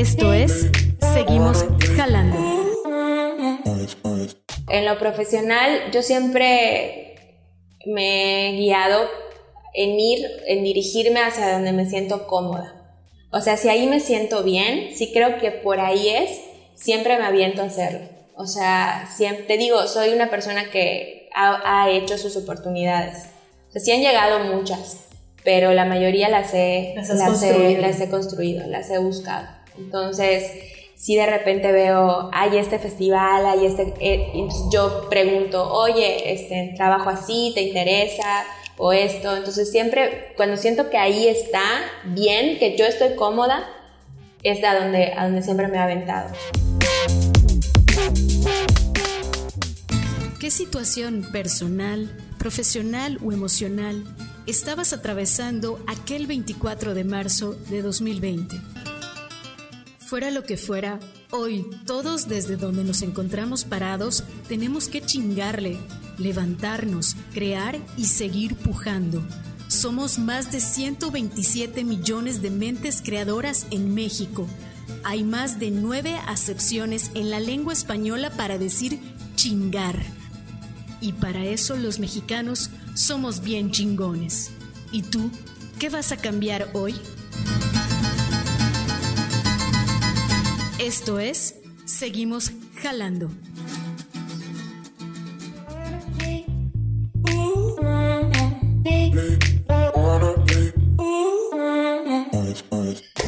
Esto es Seguimos Jalando. En lo profesional, yo siempre me he guiado en ir, en dirigirme hacia donde me siento cómoda. O sea, si ahí me siento bien, si creo que por ahí es, siempre me aviento a hacerlo. O sea, siempre, te digo, soy una persona que ha, hecho sus oportunidades. O sea, sí han llegado muchas, pero la mayoría las he, las, las he construido, las he buscado. Entonces, si de repente veo, hay este festival, hay este, eh, yo pregunto, oye, este, trabajo así, ¿te interesa? O esto, entonces siempre, cuando siento que ahí está bien, que yo estoy cómoda, es a donde, a donde siempre me ha aventado. ¿Qué situación personal, profesional o emocional estabas atravesando aquel 24 de marzo de 2020? Fuera lo que fuera, hoy todos desde donde nos encontramos parados tenemos que chingarle, levantarnos, crear y seguir pujando. Somos más de 127 millones de mentes creadoras en México. Hay más de nueve acepciones en la lengua española para decir chingar. Y para eso los mexicanos somos bien chingones. ¿Y tú? ¿Qué vas a cambiar hoy? Esto es Seguimos Jalando.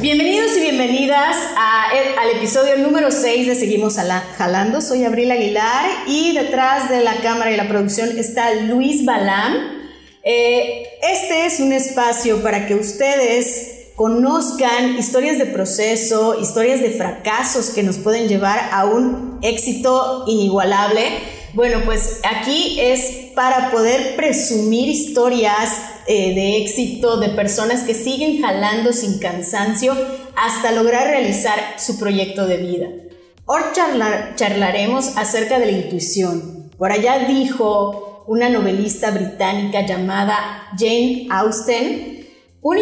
Bienvenidos y bienvenidas al episodio número 6 de Seguimos Jalando. Soy Abril Aguilar y detrás de la cámara y la producción está Luis Balán. Eh, este es un espacio para que ustedes conozcan historias de proceso, historias de fracasos que nos pueden llevar a un éxito inigualable. Bueno, pues aquí es para poder presumir historias eh, de éxito de personas que siguen jalando sin cansancio hasta lograr realizar su proyecto de vida. Hoy charlaremos acerca de la intuición. Por allá dijo una novelista británica llamada Jane Austen, una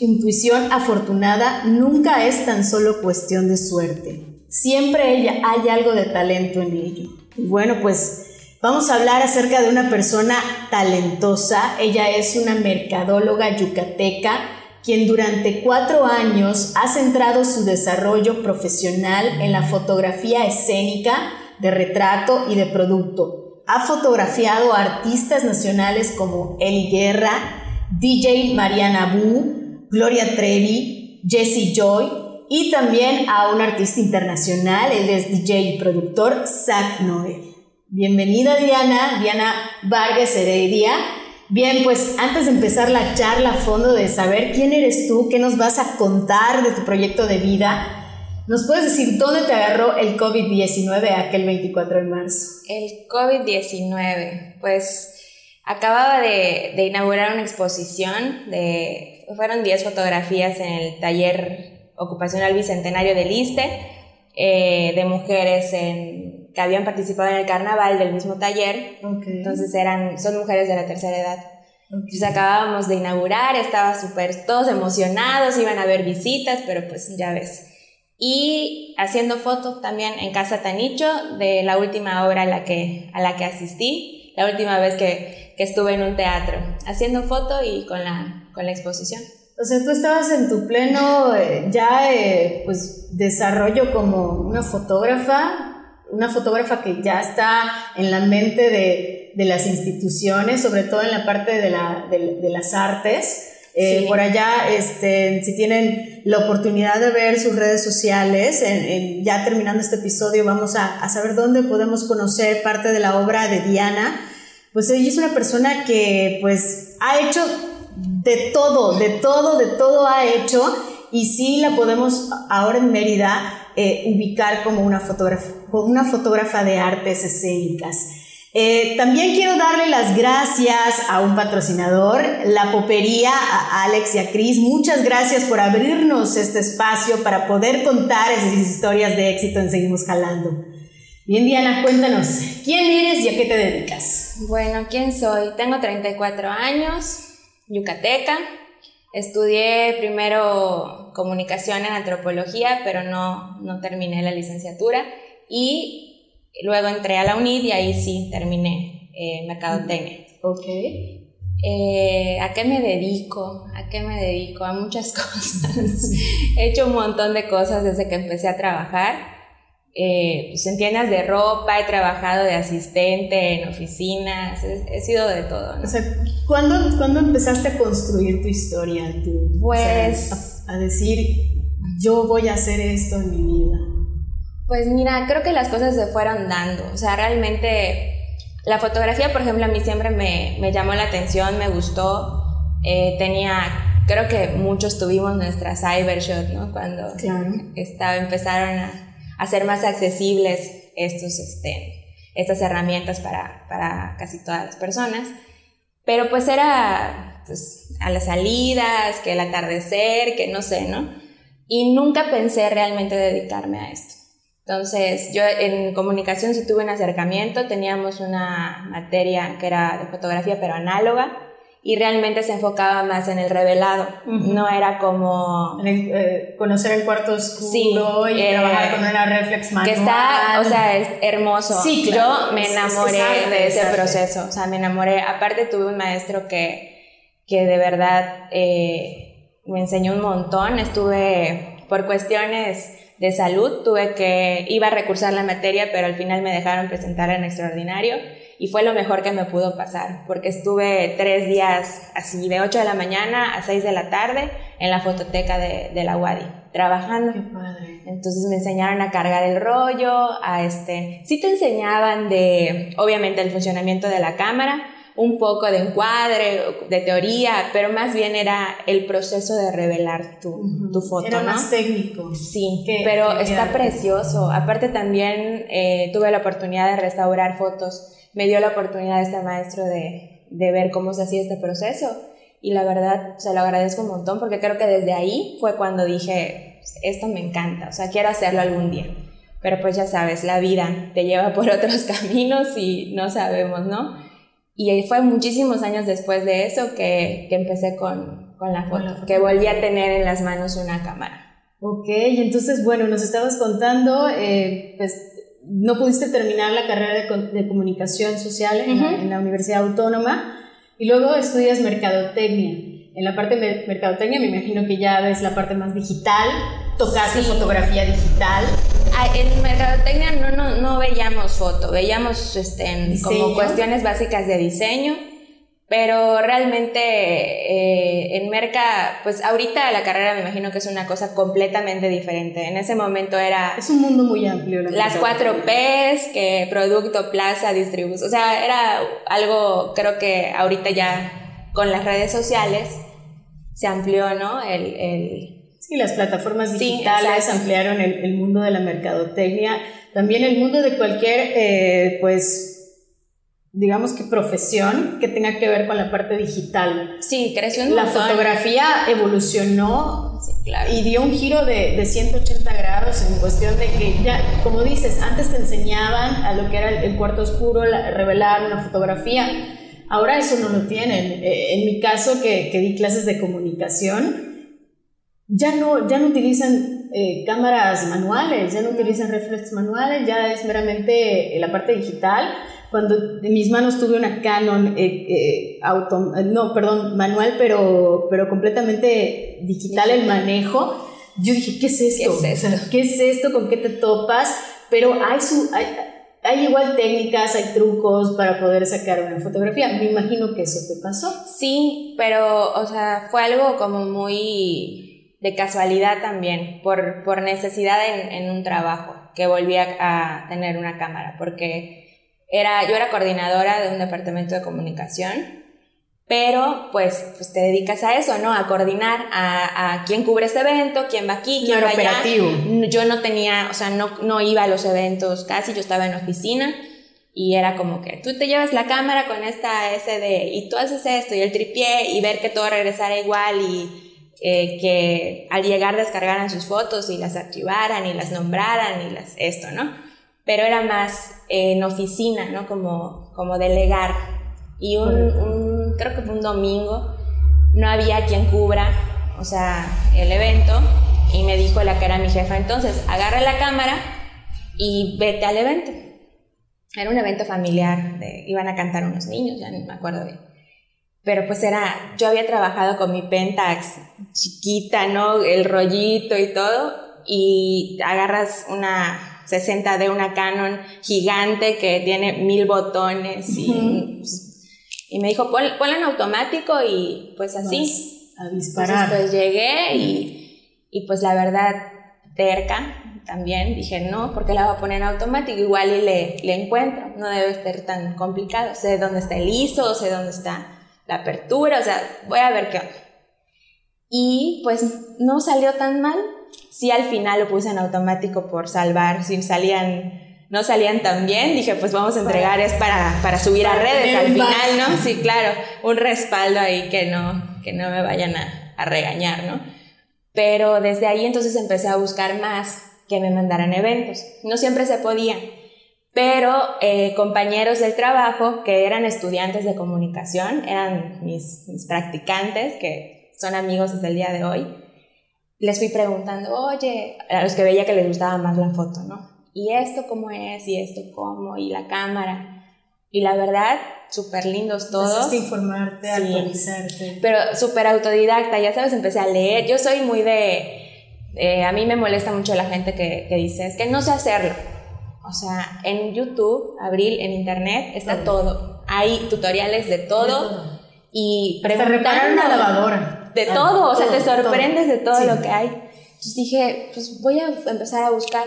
intuición afortunada nunca es tan solo cuestión de suerte. Siempre ella hay algo de talento en ello. Y bueno, pues vamos a hablar acerca de una persona talentosa. Ella es una mercadóloga yucateca quien durante cuatro años ha centrado su desarrollo profesional en la fotografía escénica, de retrato y de producto. Ha fotografiado a artistas nacionales como Eli Guerra, DJ Mariana Bu, Gloria Trevi, Jesse Joy y también a un artista internacional, él es DJ y productor Zach Noel. Bienvenida Diana, Diana Vargas Heredia. Bien, pues antes de empezar la charla a fondo de saber quién eres tú, qué nos vas a contar de tu proyecto de vida, ¿nos puedes decir dónde te agarró el COVID-19 aquel 24 de marzo? El COVID-19, pues Acababa de, inaugurar una exposición, de, fueron 10 fotografías en el taller ocupacional bicentenario del ISTE, eh, de mujeres en, que habían participado en el carnaval del mismo taller. Entonces eran, son mujeres de la tercera edad. Entonces acabábamos de inaugurar, estaba súper, todos emocionados, iban a haber visitas, pero pues ya ves. Y haciendo fotos también en Casa Tanicho de la última obra a la que, a la que asistí, la última vez que, que estuve en un teatro, haciendo foto y con la, con la exposición. O sea, tú estabas en tu pleno eh, ya eh, pues desarrollo como una fotógrafa, una fotógrafa que ya está en la mente de, de las instituciones, sobre todo en la parte de, la, de, las artes. Eh, por allá, este, si tienen la oportunidad de ver sus redes sociales, en, ya terminando este episodio vamos a, a saber dónde podemos conocer parte de la obra de Diana pues ella es una persona que pues ha hecho de todo, de todo, de todo ha hecho y sí la podemos ahora en Mérida eh, ubicar como una fotógrafa, como una fotógrafa de artes escénicas. Eh, también quiero darle las gracias a un patrocinador, La Popería, a Alex y a Cris. Muchas gracias por abrirnos este espacio para poder contar esas historias de éxito en Seguimos Jalando. Bien, Diana, cuéntanos, ¿quién eres y a qué te dedicas? Bueno, ¿quién soy? Tengo 34 años, yucateca. Estudié primero comunicación en antropología, pero no, no terminé la licenciatura. Y luego entré a la UNID y ahí sí terminé eh, mercadotecnia. Ok. Eh, ¿A qué me dedico? ¿A qué me dedico? A muchas cosas. He hecho un montón de cosas desde que empecé a trabajar. Eh, pues en tiendas de ropa, he trabajado de asistente en oficinas, he, sido de todo. O sea, ¿cuándo, empezaste a construir tu historia? pues... a, decir, yo voy a hacer esto en mi vida. Pues mira, creo que las cosas se fueron dando. O sea, realmente la fotografía, por ejemplo, a mí siempre me, me llamó la atención, me gustó. Eh, tenía, creo que muchos tuvimos nuestra cybershot, ¿no? Cuando estaba, empezaron a hacer más accesibles estos, este, estas herramientas para, para casi todas las personas. Pero pues era pues, a las salidas, que el atardecer, que no sé, ¿no? Y nunca pensé realmente dedicarme a esto. Entonces, yo en comunicación sí tuve un acercamiento, teníamos una materia que era de fotografía pero análoga, y realmente se enfocaba más en el revelado. No era como... Eh, conocer el cuarto oscuro y trabajar con una reflex manual. Que está, o sea, es hermoso. Sí, Yo me enamoré de ese proceso. O sea, me enamoré. Aparte tuve un maestro que, que de verdad eh, me enseñó un montón. Estuve por cuestiones de salud, tuve que, iba a recursar la materia, pero al final me dejaron presentar en extraordinario y fue lo mejor que me pudo pasar, porque estuve tres días así, de 8 de la mañana a 6 de la tarde en la fototeca de, de la UADI, trabajando. Qué padre. Entonces me enseñaron a cargar el rollo, a este, sí te enseñaban de, obviamente, el funcionamiento de la cámara, un poco de encuadre, de teoría, pero más bien era el proceso de revelar tu, tu foto. Era más técnico. Sí, pero está precioso. Aparte también eh, tuve la oportunidad de restaurar fotos me dio la oportunidad este maestro de, de ver cómo se hacía este proceso. Y la verdad, se lo agradezco un montón porque creo que desde ahí fue cuando dije, esto me encanta, o sea, quiero hacerlo algún día. Pero pues ya sabes, la vida te lleva por otros caminos y no sabemos, ¿no? Y fue muchísimos años después de eso que, que empecé con, con, la foto, que volví a tener en las manos una cámara. Ok, y entonces, bueno, nos estabas contando, eh, pues no pudiste terminar la carrera de, comunicación social en, la, Universidad Autónoma y luego estudias mercadotecnia. En la parte de mercadotecnia me imagino que ya ves la parte más digital, tocaste fotografía digital. Ah, en mercadotecnia no, no, no veíamos foto, veíamos este, como cuestiones básicas de diseño pero realmente eh, en Merca, pues ahorita la carrera me imagino que es una cosa completamente diferente. En ese momento era... Es un mundo muy amplio. las cuatro Ps, que producto, plaza, distribución. O sea, era algo, creo que ahorita ya con las redes sociales se amplió, ¿no? El, el... Sí, las plataformas digitales ampliaron el, el, mundo de la mercadotecnia. También el mundo de cualquier, eh, pues digamos que profesión que tenga que ver con la parte digital. Sí, creció un La fotografía evolucionó y dio un giro de, de, 180 grados en cuestión de que ya, como dices, antes te enseñaban a lo que era el, cuarto oscuro, revelar una fotografía. Ahora eso no lo tienen. Eh, en mi caso, que, que, di clases de comunicación, ya no, ya no utilizan eh, cámaras manuales, ya no utilizan reflex manuales, ya es meramente la parte digital cuando en mis manos tuve una Canon eh, eh, auto, no, perdón, manual, pero, pero completamente digital el manejo, yo dije, ¿qué es esto? ¿Qué es esto? ¿Qué es esto? ¿Con qué te topas? Pero hay, su, hay, hay igual técnicas, hay trucos para poder sacar una fotografía. Me imagino que eso te pasó. Sí, pero, o sea, fue algo como muy de casualidad también, por, por necesidad en, en un trabajo, que volví a, a tener una cámara, porque era, yo era coordinadora de un departamento de comunicación, pero pues, pues te dedicas a eso, ¿no? A coordinar a, a quién cubre este evento, quién va aquí, quién va operativo. allá. Yo no tenía, o sea, no, no iba a los eventos casi, yo estaba en oficina y era como que tú te llevas la cámara con esta SD y tú haces esto y el tripié y ver que todo regresara igual y eh, que al llegar descargaran sus fotos y las archivaran y las nombraran y las esto, ¿no? pero era más en oficina, ¿no? Como, como delegar. Y un, creo que fue un domingo, no había quien cubra o sea, el evento y me dijo la que era mi jefa, entonces agarra la cámara y vete al evento. Era un evento familiar, iban a cantar unos niños, ya no me acuerdo bien. Pero pues era, yo había trabajado con mi Pentax chiquita, ¿no? El rollito y todo, y agarras una 60 de una Canon gigante que tiene mil botones y, pues, y me dijo, ponla en automático y pues así. a disparar. pues llegué y, y pues la verdad, terca, también dije, no, porque la voy a poner en automático, igual y le, le encuentro, no debe ser tan complicado, sé dónde está el ISO, sé dónde está la apertura, o sea, voy a ver qué onda. Y pues no salió tan mal, sí al final lo puse en automático por salvar, si salían no salían tan bien, dije, pues vamos a entregar, es para, para subir a redes al final, ¿no? Sí, claro, un respaldo ahí que no, que no me vayan a, a regañar, ¿no? Pero desde ahí entonces empecé a buscar más que me mandaran eventos. No siempre se podía, pero eh, compañeros del trabajo que eran estudiantes de comunicación, eran mis, mis practicantes, que son amigos desde el día de hoy, les fui preguntando, oye, a los que veía que les gustaba más la foto, ¿no? ¿Y esto cómo es? ¿Y esto cómo? ¿Y la cámara? Y la verdad, súper lindos todos. informarte, actualizarte. Pero súper autodidacta, ya sabes, empecé a leer. Yo soy muy de eh, a mí me molesta mucho la gente que, que, dice, es que no sé hacerlo. O sea, en YouTube, Abril, en Internet, está todo. Hay tutoriales de todo. Y preguntar una lavadora. De todo, o sea, te sorprendes de todo lo que hay. Entonces dije, pues voy a empezar a buscar.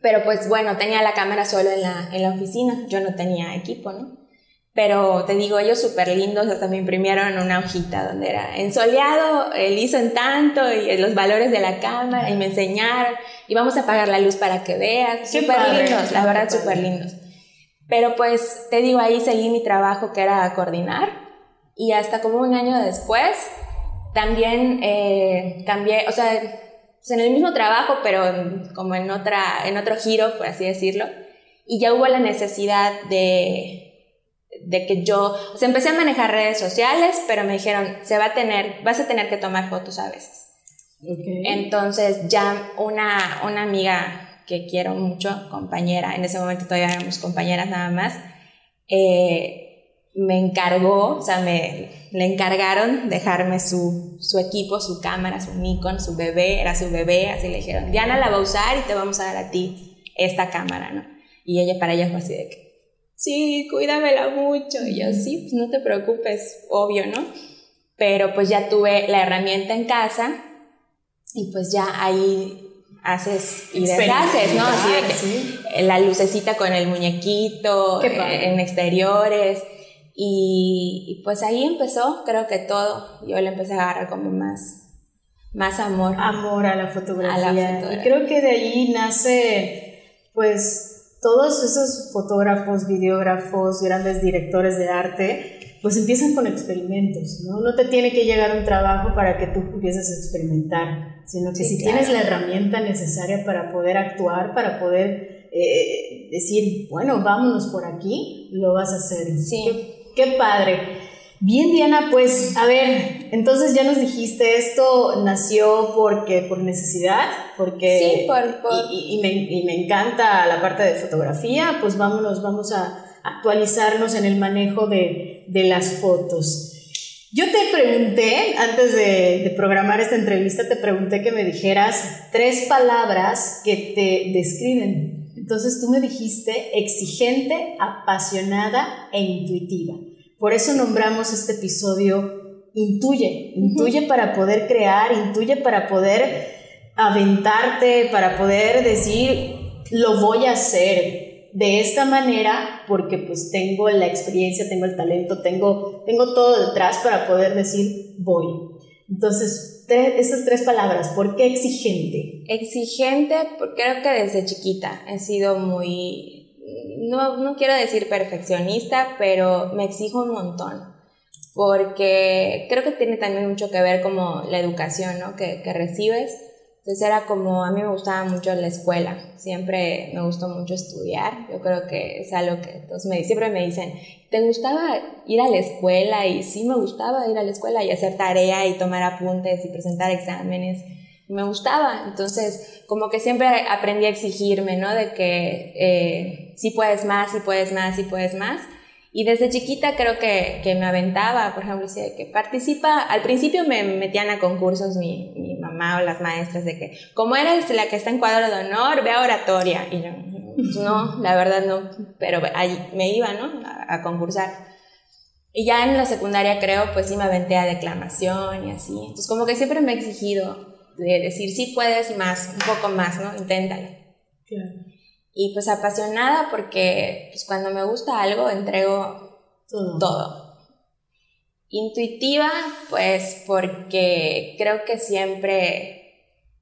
Pero pues bueno, tenía la cámara solo en la, en la oficina, yo no tenía equipo, ¿no? Pero te digo, ellos súper lindos, hasta me imprimieron una hojita donde era ensoleado, el ISO en tanto y los valores de la cámara y me enseñaron y vamos a apagar la luz para que veas. Súper lindos, la verdad, súper lindos. Pero pues te digo, ahí seguí mi trabajo que era coordinar y hasta como un año después también eh, cambié, o sea, pues en el mismo trabajo, pero como en, otra, en otro giro, por así decirlo, y ya hubo la necesidad de de que yo, o sea, empecé a manejar redes sociales, pero me dijeron, se va a tener, vas a tener que tomar fotos a veces. Entonces ya una, una amiga que quiero mucho, compañera, en ese momento todavía éramos compañeras nada más, eh, me encargó, o sea, me le encargaron dejarme su, su equipo, su cámara, su Nikon, su bebé, era su bebé, así le dijeron, Diana la va a usar y te vamos a dar a ti esta cámara, ¿no? Y ella para ella fue así de que, sí, cuídamela mucho. Y yo, sí, pues no te preocupes, obvio, ¿no? Pero pues ya tuve la herramienta en casa y pues ya ahí haces y deshaces, ¿no? Así de que la lucecita con el muñequito, eh, en exteriores. Y, pues ahí empezó, creo que todo. Yo le empecé a agarrar como más, más amor. Amor a la fotografía. A la fotografía. Y creo que de ahí nace, pues, todos esos fotógrafos, videógrafos, grandes directores de arte, pues empiezan con experimentos, ¿no? No te tiene que llegar un trabajo para que tú empieces a experimentar, sino que si tienes la herramienta necesaria para poder actuar, para poder eh, decir, bueno, vámonos por aquí, lo vas a hacer. Sí. Qué, qué padre. Bien, Diana, pues a ver, entonces ya nos dijiste, esto nació porque por necesidad, porque... Sí, por... Y, me, encanta la parte de fotografía, pues vámonos, vamos a actualizarnos en el manejo de, las fotos. Yo te pregunté, antes de, de, programar esta entrevista, te pregunté que me dijeras tres palabras que te describen. Entonces tú me dijiste exigente, apasionada e intuitiva. Por eso nombramos este episodio Intuye, intuye para poder crear, intuye para poder aventarte, para poder decir, lo voy a hacer de esta manera porque pues tengo la experiencia, tengo el talento, tengo, tengo todo detrás para poder decir, voy. Entonces, esas tres palabras, ¿por qué exigente? Exigente, porque creo que desde chiquita he sido muy no, no quiero decir perfeccionista, pero me exijo un montón porque creo que tiene también mucho que ver como la educación ¿no? que, que recibes, Entonces era como, a mí me gustaba mucho la escuela, siempre me gustó mucho estudiar, yo creo que es algo que todos me, siempre me dicen, ¿te gustaba ir a la escuela? Y sí me gustaba ir a la escuela y hacer tarea y tomar apuntes y presentar exámenes, me gustaba, entonces como que siempre aprendí a exigirme, ¿no? De que eh, sí puedes más, sí puedes más, sí puedes más. Y desde chiquita creo que, que me aventaba, por ejemplo, decía que participa, al principio me metían a concursos mi, mamá o las maestras de que, como eres la que está en cuadro de honor, ve a oratoria. Y yo, pues no, la verdad no, pero ahí me iba, ¿no? A, a, concursar. Y ya en la secundaria creo, pues sí me aventé a declamación y así. Entonces como que siempre me he exigido de decir, sí puedes más, un poco más, ¿no? Inténtalo. Claro. Y pues apasionada porque pues cuando me gusta algo entrego todo. todo. Intuitiva, pues porque creo que siempre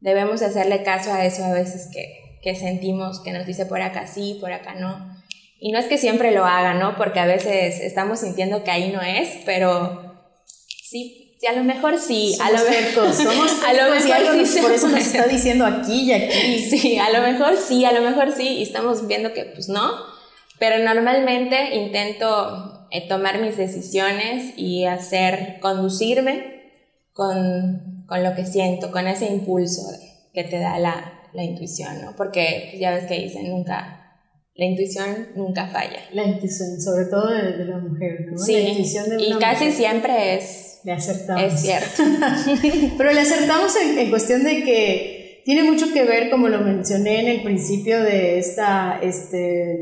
debemos hacerle caso a eso a veces que, que sentimos que nos dice por acá sí, por acá no. Y no es que siempre lo haga, ¿no? Porque a veces estamos sintiendo que ahí no es, pero sí Sí, a lo mejor sí, somos a lo mejor somos a lo mejor sí, por eso nos está diciendo aquí y aquí. Sí, a lo mejor sí, a lo mejor sí, y estamos viendo que pues no, pero normalmente intento eh, tomar mis decisiones y hacer, conducirme con, con, lo que siento, con ese impulso que te da la, la intuición, ¿no? Porque pues, ya ves que dicen, nunca, la intuición nunca falla. La intuición, sobre todo de, de la mujer, ¿no? Sí, la intuición de una y casi mujer. siempre es le acertamos. Es cierto. Pero le acertamos en, en, cuestión de que tiene mucho que ver, como lo mencioné en el principio de esta, este,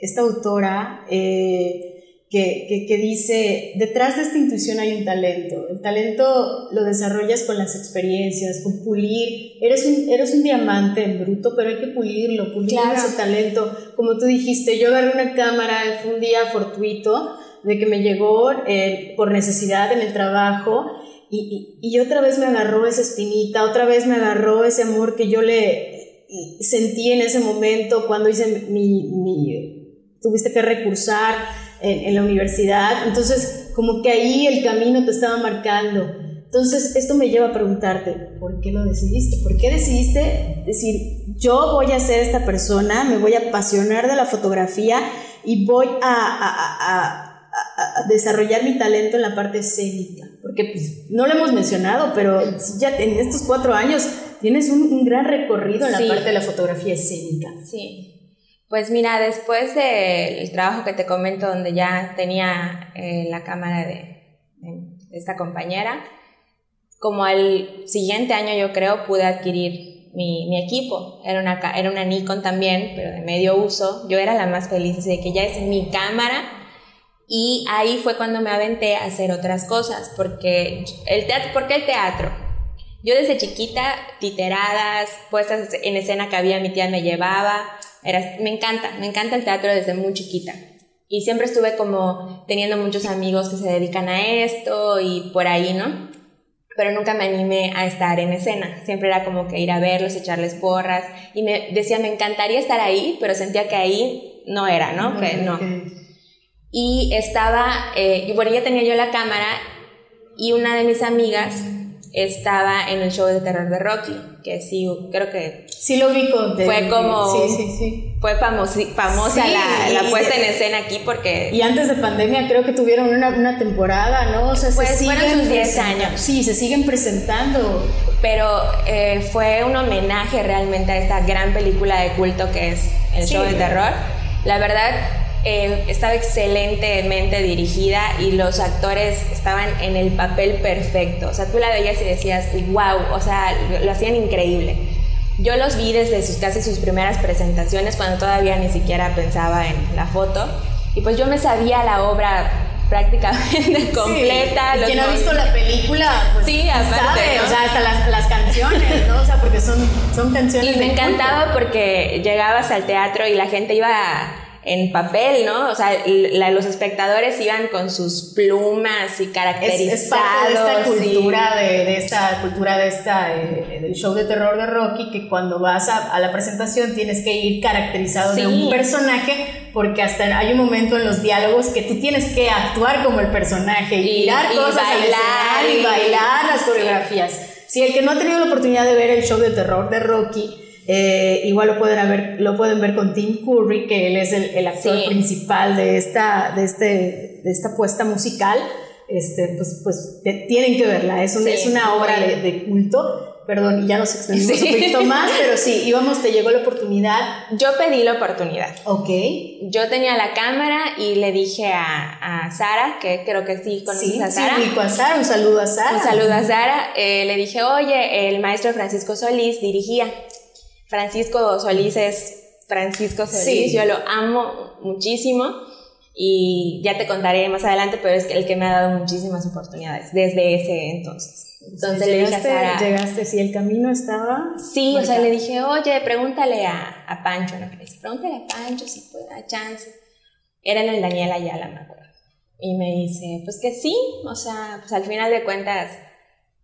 esta autora, eh, que, que, que, dice, detrás de esta intuición hay un talento. El talento lo desarrollas con las experiencias, con pulir. Eres un, eres un diamante en bruto, pero hay que pulirlo, pulir claro. ese talento. Como tú dijiste, yo agarré una cámara, fue un día fortuito, de que me llegó eh, por necesidad en el trabajo y, y, y, otra vez me agarró esa espinita, otra vez me agarró ese amor que yo le sentí en ese momento cuando hice mi, mi tuviste que recursar en, en, la universidad, entonces como que ahí el camino te estaba marcando. Entonces esto me lleva a preguntarte, ¿por qué lo decidiste? ¿Por qué decidiste decir, yo voy a ser esta persona, me voy a apasionar de la fotografía y voy a, a, a, a desarrollar mi talento en la parte escénica, porque pues, no lo hemos mencionado, pero ya en estos cuatro años tienes un, un gran recorrido en la sí. parte de la fotografía escénica. Sí, pues mira, después del trabajo que te comento, donde ya tenía eh, la cámara de, esta compañera, como al siguiente año yo creo pude adquirir mi, equipo. Era una, era una Nikon también, pero de medio uso. Yo era la más feliz de que ya es mi cámara y ahí fue cuando me aventé a hacer otras cosas, porque el teatro, ¿por qué el teatro? Yo desde chiquita, titeradas, puestas en escena que había, mi tía me llevaba, era, me encanta, me encanta el teatro desde muy chiquita. Y siempre estuve como teniendo muchos amigos que se dedican a esto y por ahí, ¿no? Pero nunca me animé a estar en escena. Siempre era como que ir a verlos, echarles porras. Y me decía, me encantaría estar ahí, pero sentía que ahí no era, ¿no? Okay, que no. Okay y estaba, eh, y bueno, ya tenía yo la cámara y una de mis amigas estaba en el show de terror de Rocky, que sí, creo que... Sí lo vi con... Fue como... Sí, sí, sí. Fue famosa, famosa sí, la, la, puesta en escena aquí porque... Y antes de pandemia creo que tuvieron una, una temporada, ¿no? O sea, pues se fueron sus 10 años. Sí, se siguen presentando. Pero eh, fue un homenaje realmente a esta gran película de culto que es el sí, show de terror. La verdad, eh, estaba excelentemente dirigida y los actores estaban en el papel perfecto. O sea, tú la veías y decías, wow, o sea, lo, lo hacían increíble. Yo los vi desde sus, casi sus primeras presentaciones, cuando todavía ni siquiera pensaba en la foto. Y pues yo me sabía la obra prácticamente completa. Sí. Quien ha visto la película, pues sí, aparte, sabe, ¿no? o sea, hasta las, las, canciones, ¿no? O sea, porque son, son canciones. Y me encantaba culto. porque llegabas al teatro y la gente iba en papel, ¿no? O sea, la, los espectadores iban con sus plumas y caracterizados. Es, es parte de esta cultura, de, de, esta cultura de esta, eh, del show de terror de Rocky, que cuando vas a, a la presentación tienes que ir caracterizado sí. de un personaje, porque hasta hay un momento en los diálogos que tú tienes que actuar como el personaje y, tirar cosas bailar, y bailar las coreografías. Sí. Si el que no ha tenido la oportunidad de ver el show de terror de Rocky, eh, igual lo pueden, ver, lo pueden ver con Tim Curry, que él es el, el actor principal de esta, de, este, de esta puesta musical. Este, pues, pues tienen que verla, es, es una obra de, de, culto. Perdón, ya nos extendimos un poquito más, pero sí, íbamos, te llegó la oportunidad. Yo pedí la oportunidad. Ok. Yo tenía la cámara y le dije a, a Sara, que creo que sí conoces a Sara. Sí, a Sara, un saludo a Sara. Un saludo a Sara. Eh, le dije, oye, el maestro Francisco Solís dirigía. Francisco Solís es Francisco Solís, yo lo amo muchísimo y ya te contaré más adelante, pero es el que me ha dado muchísimas oportunidades desde ese entonces. Entonces le dije a Sara. ¿Llegaste si el camino estaba? Sí, o sea, le dije, oye, pregúntale a, a Pancho, ¿no crees? Pregúntale a Pancho si puede dar chance. Era en el Daniel Ayala, me acuerdo. Y me dice, pues que sí, o sea, pues al final de cuentas,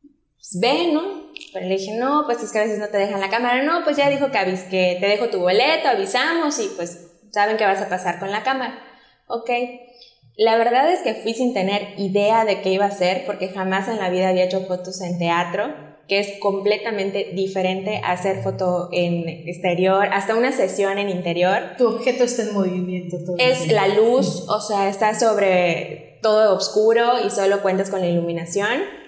pues ve, ¿no? Pero le dije, no, pues es que a veces no te dejan la cámara. No, pues ya dijo que, avis que te dejo tu boleto, avisamos y pues saben que vas a pasar con la cámara. Ok. La verdad es que fui sin tener idea de qué iba a hacer porque jamás en la vida había hecho fotos en teatro, que es completamente diferente a hacer foto en exterior, hasta una sesión en interior. Tu objeto está en movimiento todo. Es la luz, o sea, está sobre todo oscuro y solo cuentas con la iluminación.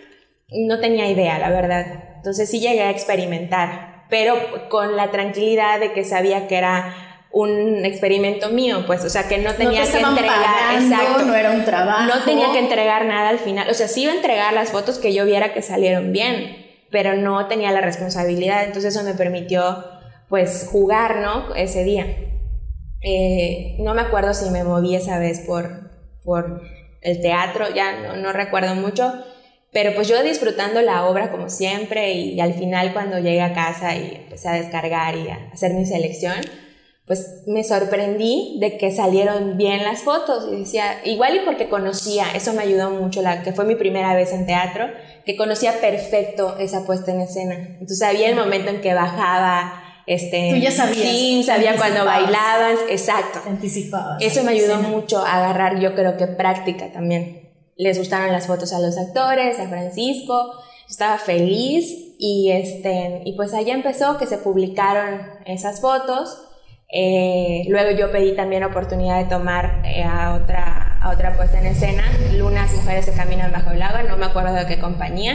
No tenía idea, la verdad. Entonces sí llegué a experimentar, pero con la tranquilidad de que sabía que era un experimento mío, pues, o sea, que no tenía que entregar, exacto, no era un trabajo. No tenía que entregar nada al final, o sea, sí iba a entregar las fotos que yo viera que salieron bien, pero no tenía la responsabilidad, entonces eso me permitió, pues, jugar, ¿no? Ese día. Eh, no me acuerdo si me moví esa vez por, por el teatro, ya no, no recuerdo mucho, pero pues yo disfrutando la obra como siempre y, al final cuando llegué a casa y empecé a descargar y a hacer mi selección, pues me sorprendí de que salieron bien las fotos y decía, igual y porque conocía, eso me ayudó mucho, la, que fue mi primera vez en teatro, que conocía perfecto esa puesta en escena. Entonces sabía el momento en que bajaba, este, Tú ya sabías. Sí, sabía cuando bailaban, exacto. Anticipabas. Eso me ayudó mucho a agarrar, yo creo que práctica también les gustaron las fotos a los actores, a Francisco, estaba feliz y, este, y pues allá empezó que se publicaron esas fotos. Eh, luego yo pedí también oportunidad de tomar eh, a, otra, a otra puesta en escena, Lunas Mujeres se caminan bajo el agua, no me acuerdo de qué compañía.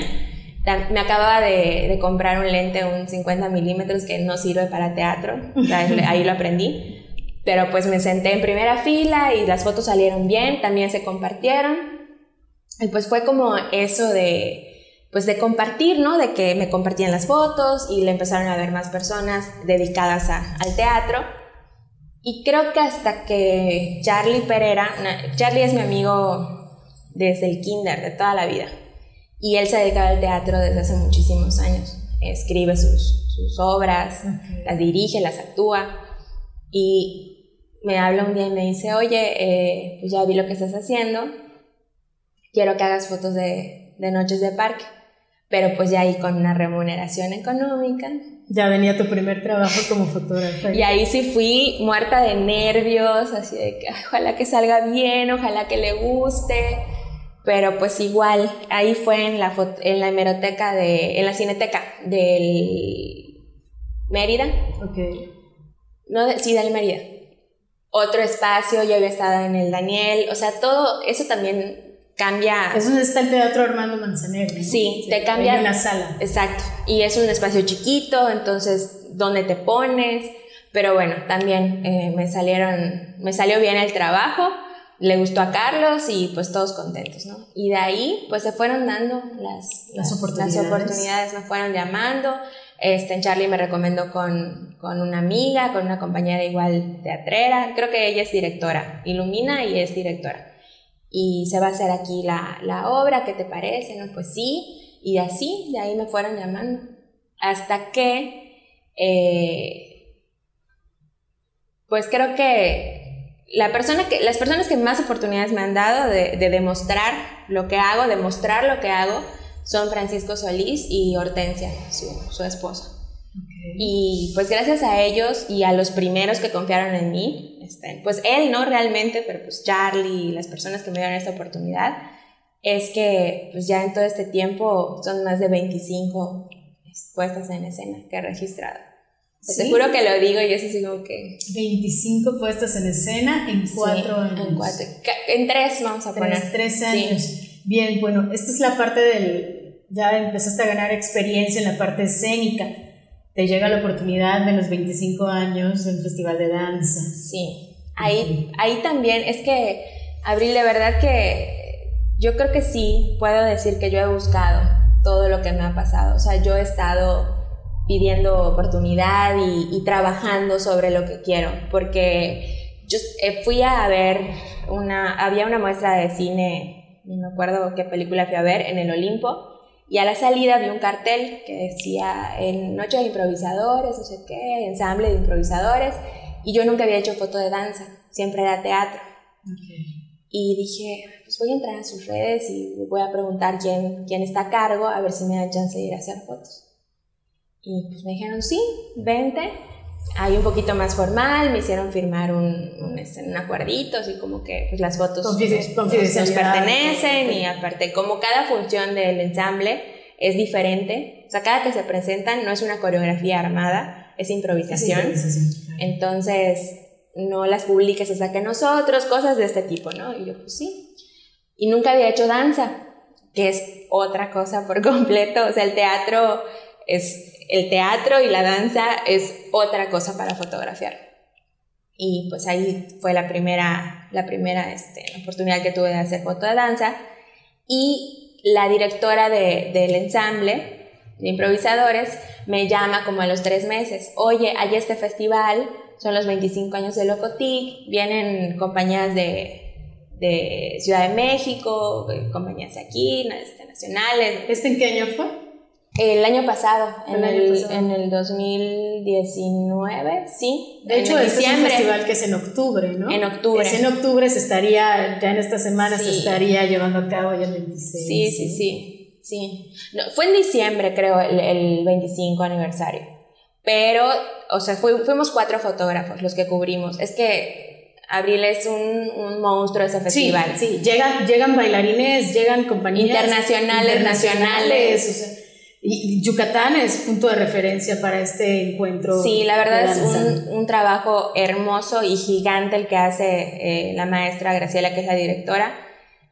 Me acababa de, de comprar un lente, un 50 milímetros que no sirve para teatro, ahí lo aprendí. Pero pues me senté en primera fila y las fotos salieron bien, también se compartieron. Y pues fue como eso de, pues de compartir, ¿no? De que me compartían las fotos y le empezaron a ver más personas dedicadas al teatro. Y creo que hasta que Charlie Pereira, Charlie es mi amigo desde el kinder, de toda la vida. Y él se dedicaba al teatro desde hace muchísimos años. Escribe sus, sus obras, las dirige, las actúa. Y me habla un día y me dice, oye, eh, pues ya vi lo que estás haciendo quiero que hagas fotos de, de noches de parque, pero pues ya ahí con una remuneración económica. Ya venía tu primer trabajo como fotógrafa. Y ahí sí fui muerta de nervios, así de que ojalá que salga bien, ojalá que le guste. Pero pues igual, ahí fue en la, en la hemeroteca de, en la cineteca del Mérida. Ok. No, sí, del Mérida. Otro espacio, yo había estado en el Daniel, o sea, todo eso también cambia. Es donde está el Teatro Armando Manzanero. Sí, te cambia. En la sala. Exacto. Y es un espacio chiquito, entonces, ¿dónde te pones? Pero bueno, también eh, me salieron, me salió bien el trabajo, le gustó a Carlos y pues todos contentos, ¿no? Y de ahí, pues se fueron dando las, las, oportunidades. las oportunidades, me fueron llamando. Este, Charlie me recomendó con, con, una amiga, con una compañera igual teatrera, creo que ella es directora, ilumina y es directora y se va a hacer aquí la, la obra, ¿qué te parece? No, pues sí, y así, de ahí me fueron llamando, hasta que, eh, pues creo que, la persona que las personas que más oportunidades me han dado de, de demostrar lo que hago, demostrar lo que hago, son Francisco Solís y Hortensia, su, su esposa. Y pues gracias a ellos y a los primeros que confiaron en mí, este, pues él no realmente, pero pues Charlie y las personas que me dieron esta oportunidad, es que pues ya en todo este tiempo son más de 25 puestas en escena que he registrado. Te juro que lo digo y es así como que... 25 puestas en escena en cuatro años. En, cuatro, en tres vamos a poner. Tres años. Bien, bueno, esta es la parte del... Ya empezaste a ganar experiencia en la parte escénica. Te llega la oportunidad de los 25 años del Festival de Danza. Sí. Ahí, ahí también es que, Abril, de verdad que yo creo que sí puedo decir que yo he buscado todo lo que me ha pasado. O sea, yo he estado pidiendo oportunidad y, trabajando sobre lo que quiero, porque yo eh, fui a ver una, había una muestra de cine, no me acuerdo qué película fui a ver, en el Olimpo, y a la salida vi un cartel que decía en Noche de Improvisadores, no sé qué, ensamble de improvisadores, y yo nunca había hecho foto de danza, siempre era teatro. Y dije, pues voy a entrar a sus redes y voy a preguntar quién, quién está a cargo, a ver si me dan chance de ir a hacer fotos. Y pues me dijeron, sí, vente. Ahí un poquito más formal, me hicieron firmar un, un, este, un acuerdito, así como que pues, las fotos nos, pertenecen y aparte, como cada función del ensamble es diferente, o sea, cada que se presentan no es una coreografía armada, es improvisación. Entonces, no las publiques hasta que nosotros, cosas de este tipo, ¿no? Y yo, pues sí. Y nunca había hecho danza, que es otra cosa por completo, o sea, el teatro es el teatro y la danza es otra cosa para fotografiar. Y pues ahí fue la primera, la primera este, oportunidad que tuve de hacer foto de danza. Y la directora del ensamble de improvisadores me llama como a los tres meses. Oye, hay este festival, son los 25 años de Locotic, vienen compañías de, de Ciudad de México, compañías aquí, este, nacionales. ¿Este en qué año fue? El año pasado, en el, en el 2019, sí. De hecho, este es un festival que es en octubre, ¿no? En octubre. Es en octubre, se estaría, ya en esta semana se estaría llevando a cabo ya el 26. Sí, sí, sí. sí. fue en diciembre, creo, el, el 25 aniversario. Pero, o sea, fuimos cuatro fotógrafos los que cubrimos. Es que Abril es un, un monstruo ese festival. Sí, sí. Llegan, llegan bailarines, llegan compañías internacionales, nacionales. O sea, y Yucatán es punto de referencia para este encuentro. Sí, la verdad es un, un, trabajo hermoso y gigante el que hace eh, la maestra Graciela, que es la directora.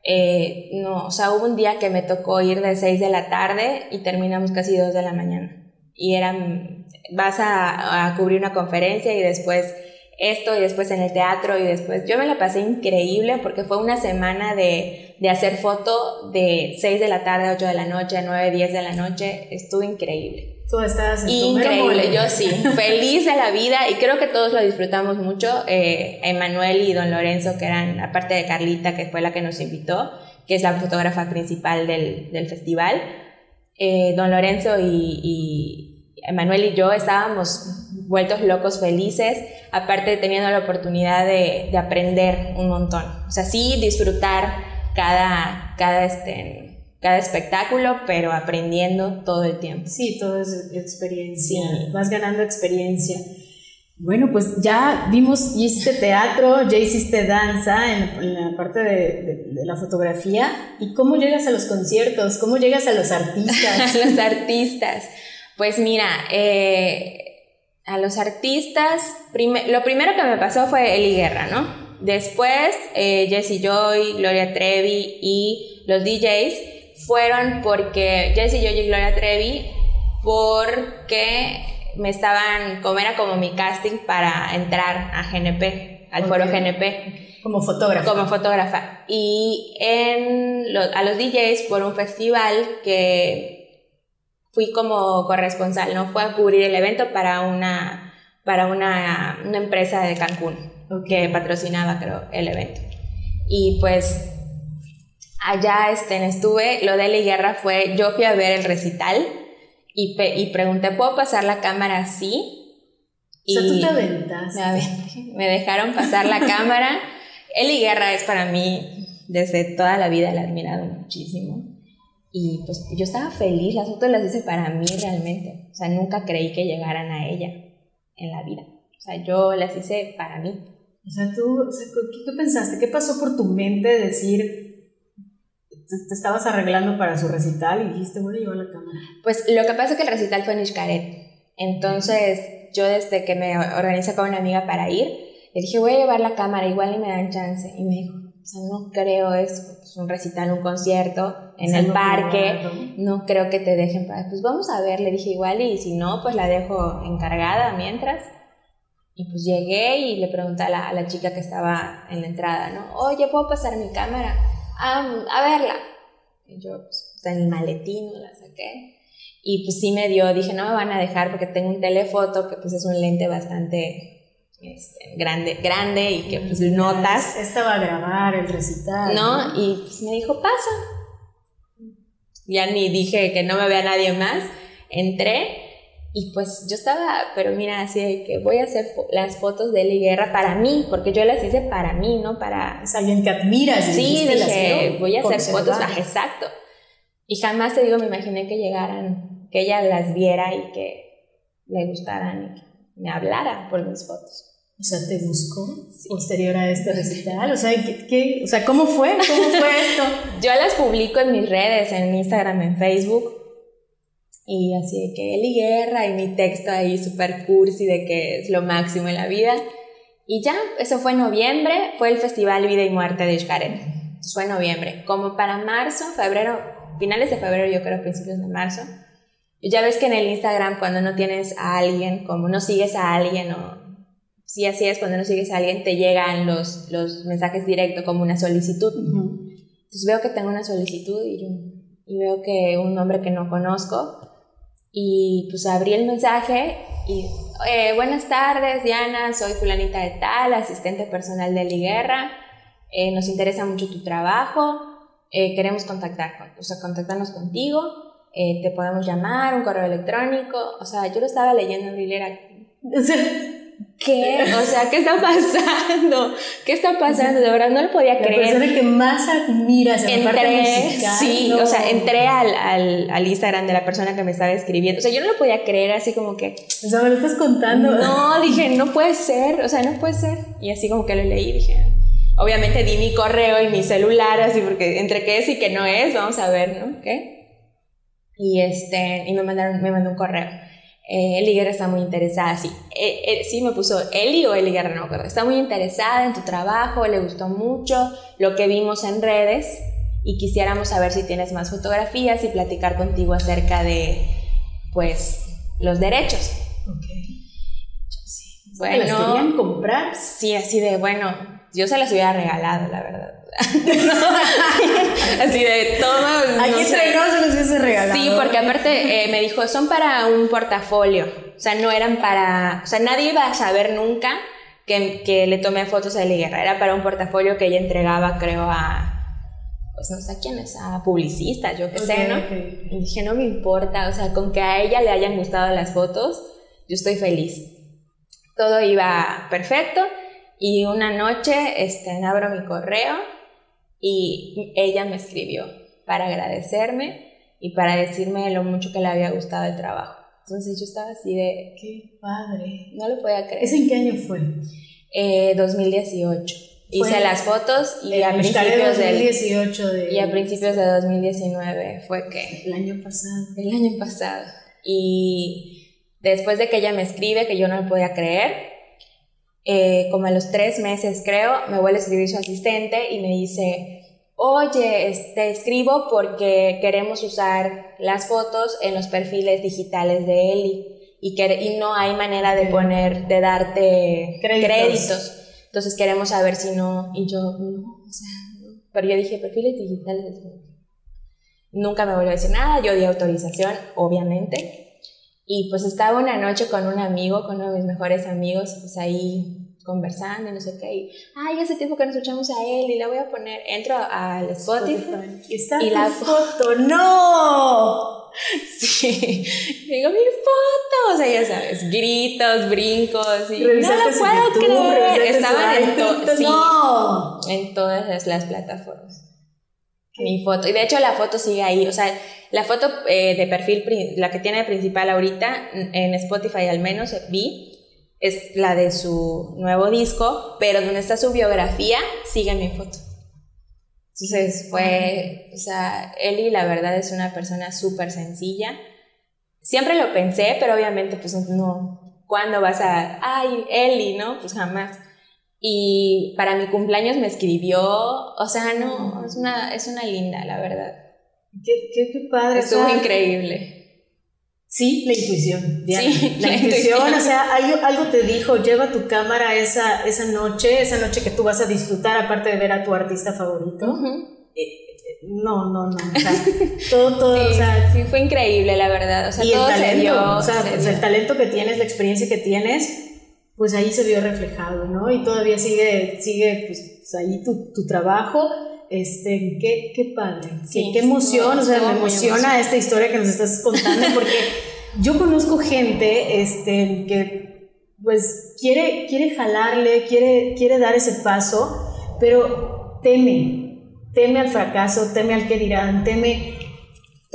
Eh, no, o sea, hubo un día que me tocó ir de 6 de la tarde y terminamos casi 2 de la mañana. Y eran, vas a, a cubrir una conferencia y después esto y después en el teatro y después yo me la pasé increíble porque fue una semana de, de hacer foto de 6 de la tarde, 8 de la noche, 9, 10 de la noche, estuvo increíble. Tú estás en Increíble, yo sí, feliz de la vida y creo que todos lo disfrutamos mucho. Eh, Emanuel y Don Lorenzo, que eran, aparte de Carlita, que fue la que nos invitó, que es la fotógrafa principal del, del festival, eh, Don Lorenzo y, y Emanuel y yo estábamos vueltos locos felices, aparte teniendo la oportunidad de, de, aprender un montón. O sea, sí disfrutar cada, cada, este, cada espectáculo, pero aprendiendo todo el tiempo. Sí, todo es experiencia, vas ganando experiencia. Bueno, pues ya vimos, hiciste teatro, ya hiciste danza en, la parte de, de, la fotografía. ¿Y cómo llegas a los conciertos? ¿Cómo llegas a los artistas? a los artistas. Pues mira, eh, a los artistas, lo primero que me pasó fue Eli Guerra, ¿no? Después, eh, Jesse Joy, Gloria Trevi y los DJs fueron porque Jesse Joy y Gloria Trevi, porque me estaban, como era como mi casting para entrar a GNP, al foro GNP. Como fotógrafa. Como fotógrafa. Y en a los DJs por un festival que fui como corresponsal, ¿no? Fue a cubrir el evento para una, para una, una empresa de Cancún que patrocinaba, creo, el evento. Y pues allá este, estuve, lo de la guerra fue, yo fui a ver el recital y, y pregunté, ¿puedo pasar la cámara así? Y o sea, tú te aventas. Me, me dejaron pasar la cámara. Eli Guerra es para mí, desde toda la vida la he admirado muchísimo. Y pues yo estaba feliz, las fotos las hice para mí realmente. O sea, nunca creí que llegaran a ella en la vida. O sea, yo las hice para mí. O sea, tú, ¿qué, pensaste? ¿Qué pasó por tu mente decir, te estabas arreglando para su recital y dijiste, voy a llevar la cámara. Pues lo que pasa es que el recital fue en Xcaret. Entonces, yo desde que me organizé con una amiga para ir, le dije, voy a llevar la cámara, igual y me dan chance. Y me dijo, o sea, no creo, es un recital, un concierto en el parque, no creo que te dejen. Pues vamos a ver, le dije igual, y si no, pues la dejo encargada mientras. Y pues llegué y le pregunté a la, a la chica que estaba en la entrada, ¿no? Oye, ¿puedo pasar mi cámara? Ah, a verla. Y yo, pues, en el maletín la saqué. Y pues sí me dio, dije, no me van a dejar porque tengo un telefoto que pues es un lente bastante este, grande, grande y que pues notas. Esta va a grabar el recital. ¿No? Y pues me dijo, pasa. Ya ni dije que no me vea nadie más. Entré y pues yo estaba, pero mira, así de que voy a hacer las fotos de Eli Guerra para mí, porque yo las hice para mí, no para... Es alguien que admiras. Sí, dije, voy a hacer fotos, exacto. Y jamás te digo, me imaginé que llegaran, que ella las viera y que le gustaran y que me hablara por mis fotos. O sea, ¿te buscó posterior a este recital? O sea, ¿qué, o sea, ¿cómo fue? ¿Cómo fue esto? Yo las publico en mis redes, en Instagram, en Facebook. Y así de que Eli Guerra y mi texto ahí súper cursi de que es lo máximo en la vida. Y ya, eso fue en noviembre, fue el Festival Vida y Muerte de Xcaret. Fue en noviembre. Como para marzo, febrero, finales de febrero, yo creo principios de marzo. Ya ves que en el Instagram cuando no tienes a alguien, como no sigues a alguien o... Sí, así es, cuando no sigues a alguien te llegan los, los mensajes directos como una solicitud. Entonces veo que tengo una solicitud y, yo, y veo que un nombre que no conozco y pues abrí el mensaje y, eh, buenas tardes, Diana, soy fulanita de tal, asistente personal de Liguerra. Eh, nos interesa mucho tu trabajo, eh, queremos contactar, con, o sea, contactarnos contigo, eh, te podemos llamar, un correo electrónico, o sea, yo lo estaba leyendo en Liguerra. ¿Qué? O sea, ¿qué está pasando? ¿Qué está pasando? De verdad no lo podía creer. La persona que más admiras en entré, parte musical, Sí, o sea, entré al, al, al, Instagram de la persona que me estaba escribiendo. O sea, yo no lo podía creer, así como que. O sea, me lo estás contando. No, dije, no puede ser, o sea, no puede ser. Y así como que lo leí, dije. Obviamente di mi correo y mi celular, así porque entre qué es y qué no es, vamos a ver, ¿no? ¿Qué? Y este, y me mandaron, me mandó un correo eh, Eli Guerra está muy interesada, sí. Eh, eh, sí, me puso Eli o Eli Guerra, no me acuerdo. Está muy interesada en tu trabajo, le gustó mucho lo que vimos en redes y quisiéramos saber si tienes más fotografías y platicar contigo acerca de, pues, los derechos. Sí. Bueno, ¿Las querían comprar? Sí, así de, bueno, yo se las hubiera regalado, la verdad. Así de todo. Aquí no se los hubiese regalado. Sí, porque aparte eh, me dijo, son para un portafolio. O sea, no eran para. O sea, nadie iba a saber nunca que, que le tomé fotos a Eli Guerra. Era para un portafolio que ella entregaba, creo, a. Pues no sé a quién es, a publicistas, yo qué sé, ¿no? Y dije, no me importa, o sea, con que a ella le hayan gustado las fotos, yo estoy feliz. Todo iba perfecto. Y una noche este, abro mi correo y ella me escribió para agradecerme y para decirme lo mucho que le había gustado el trabajo. Entonces yo estaba así de... ¡Qué padre! No lo podía creer. ¿Eso en qué año fue? Eh, 2018. Hice las fotos y a principios 2018 de... y a principios de 2019 fue que... El año pasado. El año pasado. Y después de que ella me escribe, que yo no lo podía creer, eh, como a los tres meses creo, me vuelve a escribir su asistente y me dice, oye, te escribo porque queremos usar las fotos en los perfiles digitales de Eli y, que, y no hay manera de poner, de darte créditos. Entonces queremos saber si no, y yo, no, o sea, pero yo dije, perfiles digitales. Nunca me volvió a decir nada, yo di autorización, obviamente. Y pues estaba una noche con un amigo, con uno de mis mejores amigos, pues ahí conversando y no sé qué. Y, ay, hace tiempo que no escuchamos a él y la voy a poner. Entro al Spotify. Y está y la foto. ¡No! Sí. digo, mi foto. O sea, ya sabes, gritos, brincos. Y no lo puedo creer. Estaban en, sí, no. en todas las plataformas mi foto. Y de hecho la foto sigue ahí. O sea, la foto eh, de perfil, la que tiene de principal ahorita, en Spotify al menos vi, es la de su nuevo disco, pero donde está su biografía, sigue mi foto. Entonces fue, o sea, Eli la verdad es una persona súper sencilla. Siempre lo pensé, pero obviamente pues no, ¿cuándo vas a, ay, Eli, no? Pues jamás. Y para mi cumpleaños me escribió, o sea, no, es una, es una linda, la verdad. Qué, qué, qué padre. Estuvo increíble. Sí, la intuición, Diana. la, intuición, o sea, algo, algo, te dijo, lleva tu cámara esa, esa noche, esa noche que tú vas a disfrutar, aparte de ver a tu artista favorito. Eh, eh, no, no, no, o sea, todo, todo, sí, o sea. Sí, fue increíble, la verdad, o sea, todo el talento, se dio. O sea, pues el talento que tienes, la experiencia que tienes, pues ahí se vio reflejado, ¿no? Y todavía sigue, sigue, pues ahí tu, tu trabajo este, qué, qué padre, sí, qué, emoción, o sea, me emociona esta historia que nos estás contando porque yo conozco gente este, que pues quiere, quiere jalarle, quiere, quiere dar ese paso, pero teme, teme al fracaso, teme al que dirán, teme...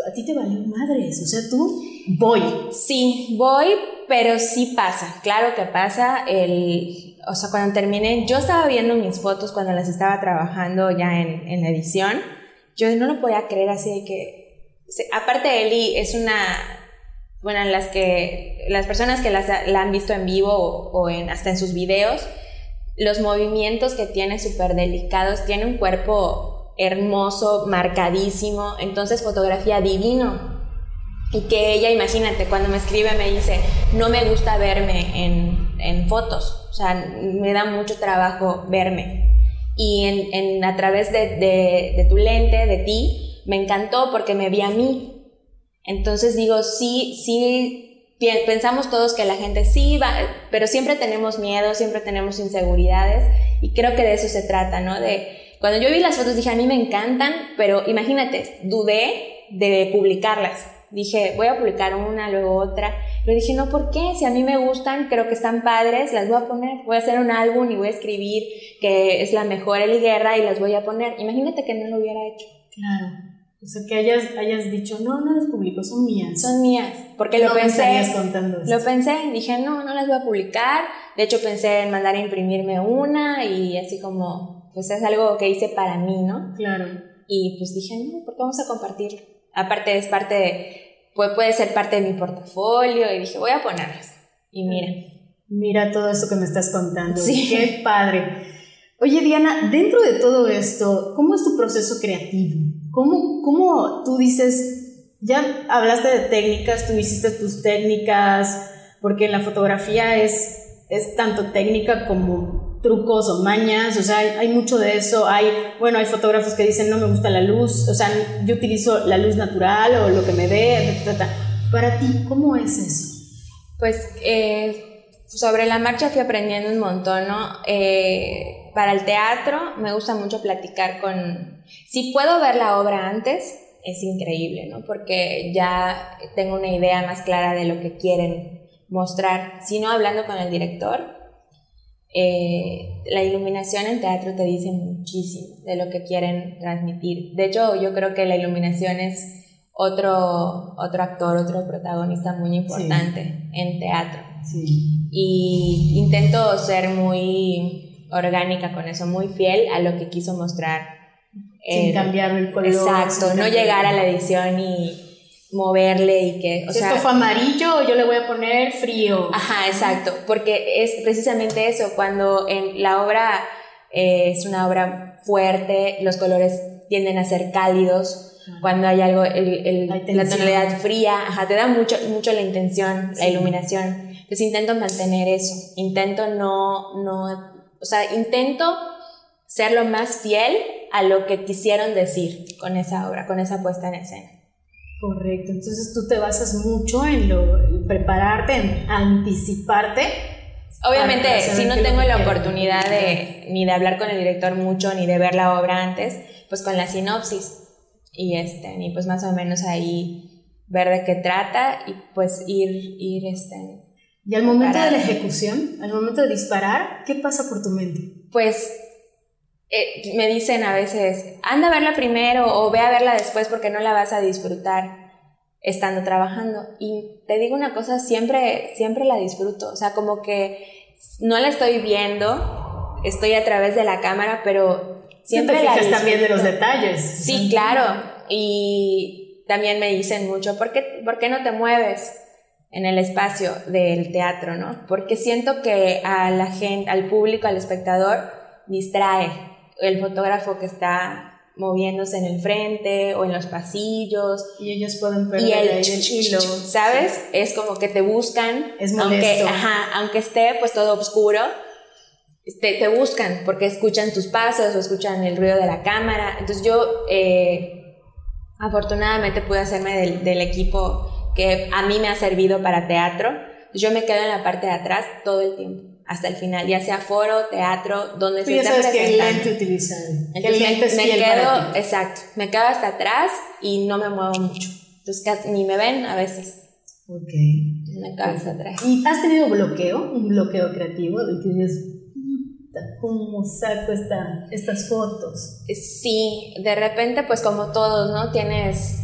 A ti te valió madres, o sea, tú voy. Sí, voy, pero sí pasa, claro que pasa. El, o sea, cuando terminé, yo estaba viendo mis fotos cuando las estaba trabajando ya en, en la edición. Yo no lo podía creer así de que. Aparte, Eli es una. Bueno, las que. Las personas que las, la han visto en vivo o, o en, hasta en sus videos, los movimientos que tiene súper delicados, tiene un cuerpo hermoso, marcadísimo, entonces fotografía divino, y que ella, imagínate, cuando me escribe me dice, no me gusta verme en, en fotos, o sea, me da mucho trabajo verme. Y en, en a través de, de, de, tu lente, de ti, me encantó porque me vi a mí. Entonces digo, sí, sí, pensamos todos que la gente sí va, pero siempre tenemos miedo, siempre tenemos inseguridades y creo que de eso se trata, ¿no? De, cuando yo vi las fotos dije, a mí me encantan, pero imagínate, dudé de publicarlas dije, voy a publicar una, luego otra. Pero dije, no, ¿por qué? Si a mí me gustan, creo que están padres, las voy a poner. Voy a hacer un álbum y voy a escribir que es la mejor Eli Guerra y las voy a poner. Imagínate que no lo hubiera hecho. Claro. O sea, que hayas, hayas dicho, no, no las publico, son mías. Son mías. Porque no lo pensé. Contando lo pensé, dije, no, no las voy a publicar. De hecho, pensé en mandar a imprimirme una y así como, pues es algo que hice para mí, ¿no? Claro. Y pues dije, no, ¿por qué vamos a compartir? Aparte es parte de, puede, puede ser parte de mi portafolio y dije, voy a ponerlas. Y mira. Mira todo esto que me estás contando. Sí. Qué padre. Oye, Diana, dentro de todo esto, ¿cómo es tu proceso creativo? ¿Cómo, cómo tú dices, ya hablaste de técnicas, tú hiciste tus técnicas, porque en la fotografía es, es tanto técnica como trucos o mañas, o sea, hay, mucho de eso. Hay, bueno, hay fotógrafos que dicen no me gusta la luz, o sea, yo utilizo la luz natural o lo que me dé, Para ti, ¿cómo es eso? Pues eh, sobre la marcha fui aprendiendo un montón, ¿no? Eh, para el teatro me gusta mucho platicar con... Si puedo ver la obra antes, es increíble, ¿no? Porque ya tengo una idea más clara de lo que quieren mostrar. Si no, hablando con el director, eh, la iluminación en teatro te dice muchísimo de lo que quieren transmitir. De hecho, yo creo que la iluminación es otro, otro actor, otro protagonista muy importante en teatro. Sí. Y intento ser muy orgánica con eso, muy fiel a lo que quiso mostrar. Sin cambiar el color. Exacto, no llegar a la edición y moverle y que, o si sea, esto fue amarillo, yo le voy a poner frío. Ajá, exacto, porque es precisamente eso, cuando en la obra eh, es una obra fuerte, los colores tienden a ser cálidos, cuando hay algo, el, el, la, tonalidad fría, ajá, te da mucho, mucho la intención, la iluminación. Entonces intento mantener eso, intento no, no, o sea, intento ser lo más fiel a lo que quisieron decir con esa obra, con esa puesta en escena. Correcto, entonces tú te basas mucho en, lo, prepararte, en anticiparte. Obviamente, si no tengo la oportunidad de ni de hablar con el director mucho, ni de ver la obra antes, pues con la sinopsis y este, y pues más o menos ahí ver de qué trata y pues ir, ir este. Y al momento de la ejecución, al momento de disparar, ¿qué pasa por tu mente? Pues eh, me dicen a veces, anda a verla primero o ve a verla después porque no la vas a disfrutar estando trabajando. Y te digo una cosa, siempre, siempre la disfruto. O sea, como que no la estoy viendo, estoy a través de la cámara, pero siempre te la fijas también de los disfruto. detalles. Sí, claro. Y también me dicen mucho, ¿por qué, ¿por qué no te mueves en el espacio del teatro, no? Porque siento que a la gente, al público, al espectador, distrae el fotógrafo que está moviéndose en el frente o en los pasillos Y ellos pueden perder y el, el hilo. ¿sabes? Es como que te buscan, Es aunque, molesto. ajá, aunque esté pues todo oscuro, te, te buscan porque escuchan tus pasos o escuchan el ruido de la cámara. Entonces yo eh, afortunadamente pude hacerme del, del equipo que a mí me ha servido para teatro. Yo me quedo en la parte de atrás todo el tiempo, hasta el final, ya sea foro, teatro, donde Tú se esté qué presentando. lente utilizar. Qué Entonces lente me, es me quedo, exacto, me quedo hasta atrás y no me muevo mucho. Entonces casi ni me ven a veces. Ok. Me quedo hasta atrás. ¿Y has tenido bloqueo? ¿Un bloqueo creativo? De que dices, "Puta, ¿cómo saco esta, estas fotos? Sí, de repente, pues como todos, ¿no? Tienes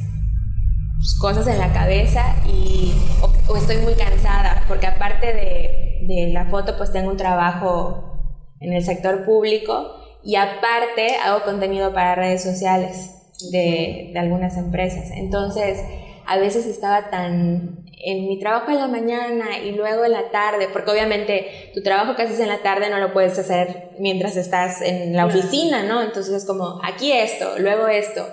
pues, cosas en la cabeza y o, o estoy muy cansada, porque aparte de, de la foto, pues tengo un trabajo en el sector público y aparte hago contenido para redes sociales de, de algunas empresas. Entonces, a veces estaba tan en mi trabajo en la mañana y luego en la tarde, porque obviamente tu trabajo que haces en la tarde no lo puedes hacer mientras estás en la oficina, ¿no? Entonces es como, aquí esto, luego esto.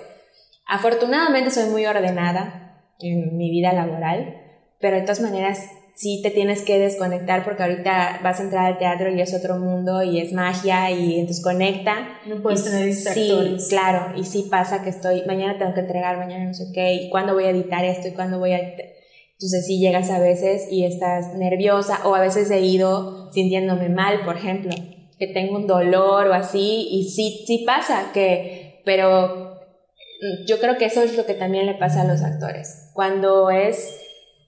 Afortunadamente soy muy ordenada en mi vida laboral, pero de todas maneras sí te tienes que desconectar porque ahorita vas a entrar al teatro y es otro mundo y es magia y entonces conecta. No puedes Y tener distractores. Sí, claro, y sí pasa que estoy, mañana tengo que entregar, mañana no sé qué, y cuándo voy a editar esto y cuándo voy a... Entonces sí llegas a veces y estás nerviosa o a veces he ido sintiéndome mal, por ejemplo, que tengo un dolor o así y sí, sí pasa, que, pero mm, yo creo que eso es lo que también le pasa a los actores. Cuando es,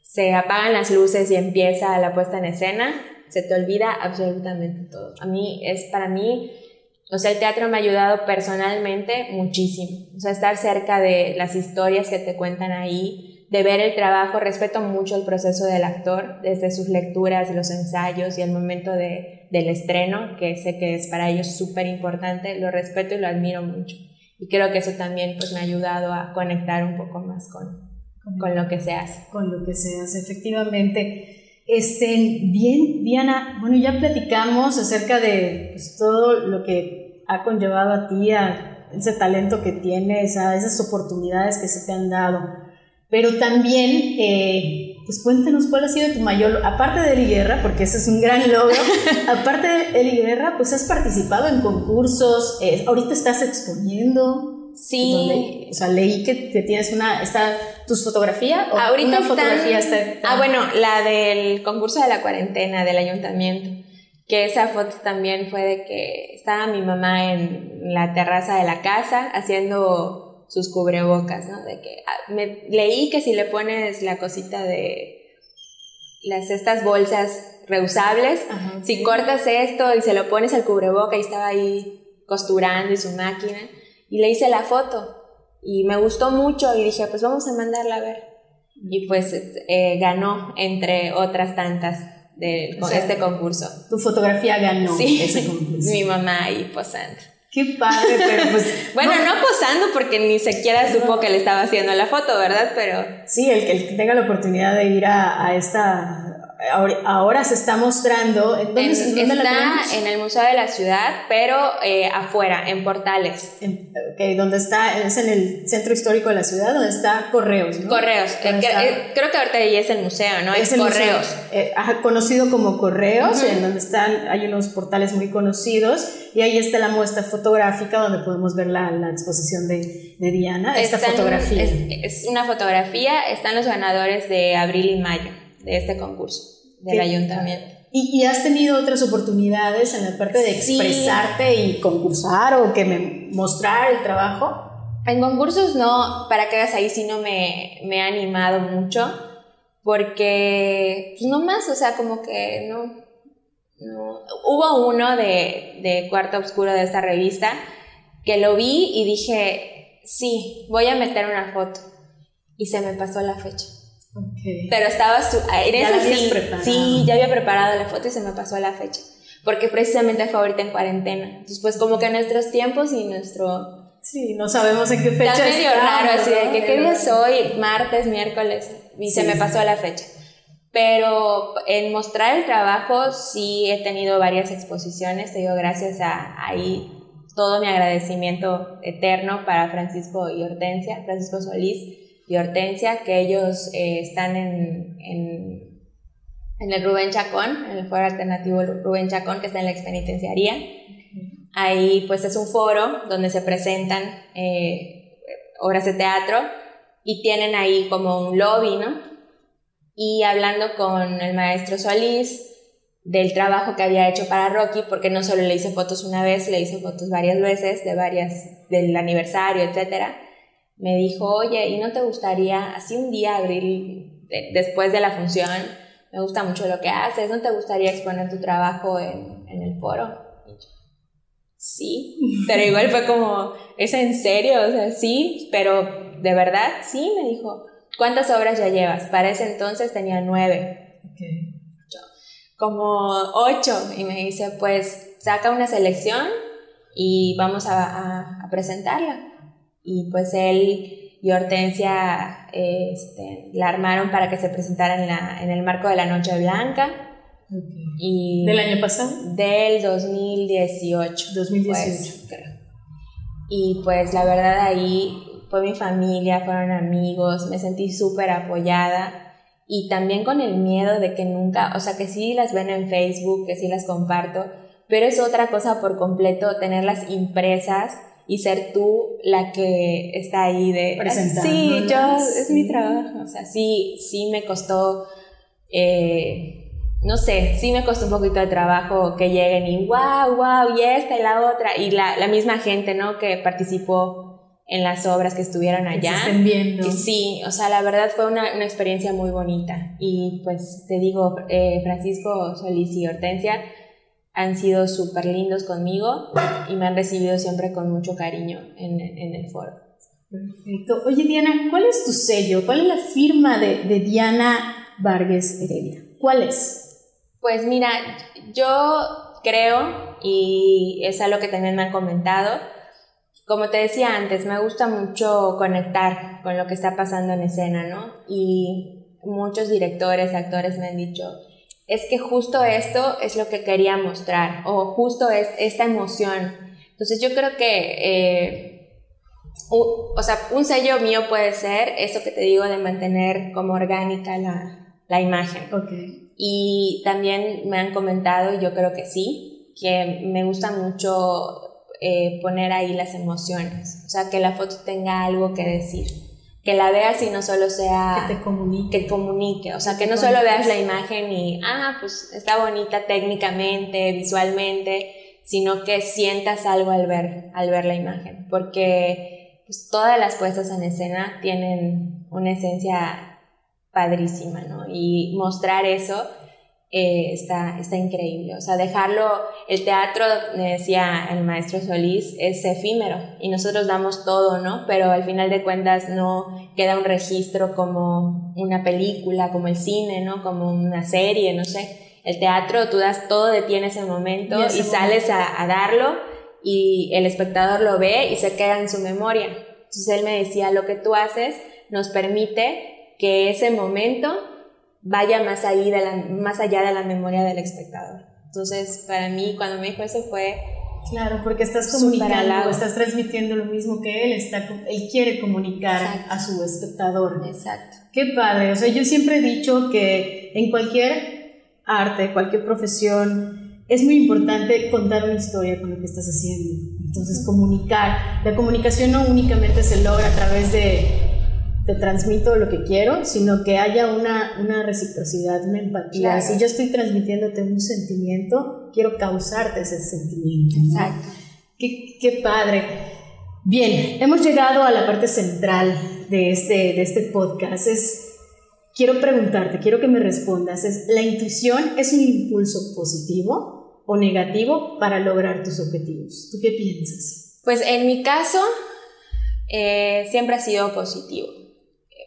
se apagan las luces y empieza la puesta en escena, se te olvida absolutamente todo. A mí es para mí, o sea, el teatro me ha ayudado personalmente muchísimo. O sea, estar cerca de las historias que te cuentan ahí, de ver el trabajo, respeto mucho el proceso del actor, desde sus lecturas, los ensayos y el momento de, del estreno, que sé que es para ellos súper importante, lo respeto y lo admiro mucho. Y creo que eso también pues, me ha ayudado a conectar un poco más con, con lo que se hace. Con lo que se hace, efectivamente. Este, bien, Diana, bueno, ya platicamos acerca de pues, todo lo que ha conllevado a ti, a ese talento que tienes, a esas oportunidades que se te han dado. Pero también, eh, pues cuéntanos cuál ha sido tu mayor, aparte de Eli Guerra, porque ese es un gran logro, aparte de Eli Guerra, pues has participado en concursos, eh, ahorita estás exponiendo. Sí. Donde, o sea, leí que, que tienes una, está, ¿tus fotografía? O Ahorita una están- fotografía está, está- Ah, bueno, la del concurso de la cuarentena del ayuntamiento. Que esa foto también fue de que estaba mi mamá en la terraza de la casa haciendo sus cubrebocas, ¿no? De que ah, me leí que si le pones la cosita de las estas bolsas reusables, Ajá, si sí. cortas esto y se lo pones al cubreboca y estaba ahí costurando y su máquina y le hice la foto y me gustó mucho y dije pues vamos a mandarla a ver y pues eh, ganó entre otras tantas de O sea, este concurso. Tu fotografía ganó sí, ese concurso. mi mamá ahí posando. Qué padre, pero pues. Bueno, no, posando porque ni siquiera supo que le estaba haciendo la foto, ¿verdad? Pero Sí, el que, el que tenga la oportunidad de ir a, a esta. Ahora, ahora se está mostrando. ¿En dónde, en- dónde la está tenemos? en el Museo de la Ciudad, pero eh, afuera, en portales. En- ok, donde está, es en el centro histórico de la ciudad, donde está Correos, ¿no? Correos. Eh, está- eh, creo que ahorita ya es el museo, ¿no? Es, el Correos. museo, eh, conocido como Correos, Ujú. en donde están, hay unos portales muy conocidos, y ahí está la muestra fotográfica donde podemos ver la, la exposición de, de Diana, esta Están- fotografía. Es, es una fotografía, están los ganadores de abril y mayo de este concurso del ayuntamiento. ¿Y, y has tenido otras oportunidades en la parte de Sí. expresarte y concursar o que me mostrar el trabajo? En concursos no, para que hagas ahí sí no me, me ha animado mucho, porque pues no más, o sea, como que no, no. Hubo uno de, de Cuarto Oscuro de esta revista que lo vi y dije, sí, voy a meter una foto. Y se me pasó la fecha. Okay. Pero estaba su, en Ya ese sí, preparado. sí, ya había preparado la foto y se me pasó la fecha. porque precisamente fue ahorita en cuarentena. Entonces, pues como que nuestros tiempos y nuestro... Sí, no sabemos en qué fecha Está medio raro, así de que qué día soy, martes, miércoles, y se me pasó la fecha. Pero en mostrar el trabajo sí he tenido varias exposiciones, te digo, gracias a ahí todo mi agradecimiento eterno para Francisco y Hortensia, Francisco Solís y Hortensia, que ellos eh, están en, en, en, el Rubén Chacón, en el foro alternativo Rubén Chacón, que está en la expenitenciaría. Ahí pues es un foro donde se presentan eh, obras de teatro y tienen ahí como un lobby, ¿no? Y hablando con el maestro Solís del trabajo que había hecho para Rocky, porque no solo le hice fotos una vez, le hice fotos varias veces, de varias, del aniversario, etcétera me dijo, oye, ¿y no te gustaría así un día abrir, después de la función, me gusta mucho lo que haces, ¿no te gustaría exponer tu trabajo en, en el foro? Sí, pero igual fue como, ¿es en serio? O sea, sí, pero de verdad, sí, me dijo, ¿cuántas obras ya llevas? Para ese entonces tenía nueve. Yo, como ocho, y me dice, pues saca una selección y vamos a, a presentarla y pues él y Hortensia este, la armaron para que se presentara en, la, en el marco de la Noche Blanca. Y ¿Del año pasado? Del 2018. 2018. Pues, y pues la verdad ahí fue mi familia, fueron amigos, me sentí súper apoyada y también con el miedo de que nunca, o sea que sí las ven en Facebook, que sí las comparto, pero es otra cosa por completo tenerlas impresas y ser tú la que está ahí de presentando. Sí, yo, es mi trabajo. O sea, sí, sí me costó, eh, no sé, sí me costó un poquito de trabajo que lleguen y wow, wow, y esta y la otra, y la, la misma gente, ¿no? Que participó en las obras que estuvieron allá. Que estén viendo. sí, o sea, la verdad fue una, una experiencia muy bonita. Y pues te digo, eh, Francisco Solís y Hortensia, han sido súper lindos conmigo y me han recibido siempre con mucho cariño en, en, el foro. Perfecto. Oye, Diana, ¿cuál es tu sello? ¿Cuál es la firma de, de Diana Vargas Heredia? ¿Cuál es? Pues mira, yo creo, y es algo que también me han comentado, como te decía antes, me gusta mucho conectar con lo que está pasando en escena, ¿no? Y muchos directores, actores me han dicho, es que justo esto es lo que quería mostrar o justo es esta emoción. Entonces yo creo que, eh, o sea, un sello mío puede ser eso que te digo de mantener como orgánica la, la imagen. Okay. Y también me han comentado, y yo creo que sí, que me gusta mucho eh, poner ahí las emociones, o sea, que la foto tenga algo que decir que la veas y no solo sea... Que te comunique. Que comunique, o sea, que, no solo veas la imagen y, ah, pues está bonita técnicamente, visualmente, sino que sientas algo al ver, al ver la imagen, porque pues, todas las puestas en escena tienen una esencia padrísima, ¿no? Y mostrar eso eh, está, está increíble. O sea, dejarlo, el teatro, me decía el maestro Solís, es efímero y nosotros damos todo, ¿no? Pero al final de cuentas no queda un registro como una película, como el cine, ¿no? Como una serie, no sé. El teatro, tú das todo de ti en ese momento y, sales a, a darlo y el espectador lo ve y se queda en su memoria. Entonces él me decía, lo que tú haces nos permite que ese momento vaya más, ahí de la, más allá de la memoria del espectador. Entonces, para mí, cuando me dijo eso fue... Claro, porque estás comunicando, estás transmitiendo lo mismo que él, está, él quiere comunicar a su espectador. Exacto. Qué padre, o sea, yo siempre he dicho que en cualquier arte, cualquier profesión, es muy importante contar una historia con lo que estás haciendo. Entonces, comunicar. La comunicación no únicamente se logra a través de te transmito lo que quiero, sino que haya una, una reciprocidad, una empatía. Si yo estoy transmitiéndote un sentimiento, quiero causarte ese sentimiento. Exacto. Qué, qué, padre. Bien, hemos llegado a la parte central de este, de este podcast. Es, quiero preguntarte, quiero que me respondas, es, ¿la intuición es un impulso positivo o negativo para lograr tus objetivos? ¿Tú qué piensas? Pues en mi caso, eh, siempre ha sido positivo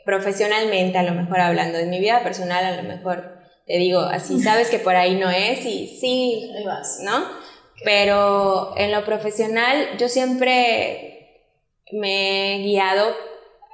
profesionalmente, a lo mejor hablando de mi vida personal, a lo mejor te digo, así sabes que por ahí no es y sí, ¿no? Pero en lo profesional yo siempre me he guiado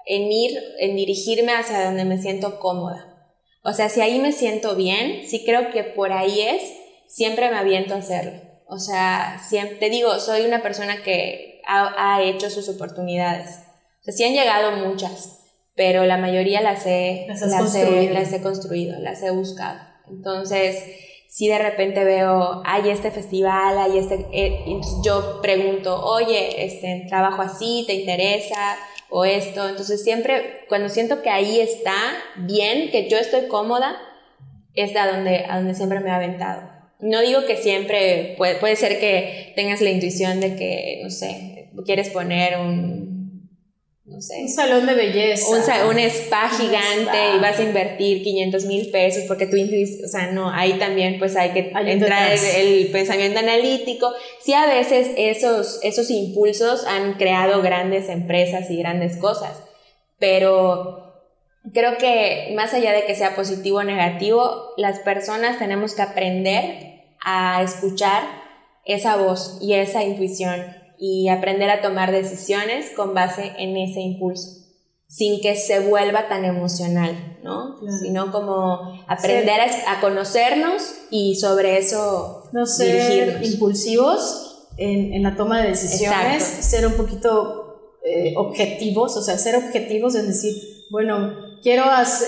en ir, en dirigirme hacia donde me siento cómoda. O sea, si ahí me siento bien, si creo que por ahí es, siempre me aviento a hacerlo. O sea, siempre, te digo, soy una persona que ha, hecho sus oportunidades. O sea, sí han llegado muchas, pero la mayoría las he, las, he, las he construido, las he buscado. Entonces, si de repente veo, hay este festival, hay este, eh, yo pregunto, oye, este, trabajo así, ¿te interesa? O esto. Entonces, siempre, cuando siento que ahí está bien, que yo estoy cómoda, es a donde, a donde siempre me he aventado. No digo que siempre, puede, puede ser que tengas la intuición de que, no sé, quieres poner un, no sé. Un salón de belleza. Un, spa gigante y vas a invertir 500 mil pesos porque tú o sea, no, ahí también pues hay que entrar el, el, pensamiento analítico. Sí, a veces esos, esos impulsos han creado grandes empresas y grandes cosas, pero creo que más allá de que sea positivo o negativo, las personas tenemos que aprender a escuchar esa voz y esa intuición y aprender a tomar decisiones con base en ese impulso, sin que se vuelva tan emocional, ¿no? Sino como aprender a, conocernos y sobre eso no ser impulsivos en, en, la toma de decisiones, ser un poquito eh, objetivos, o sea, ser objetivos es decir, bueno, quiero,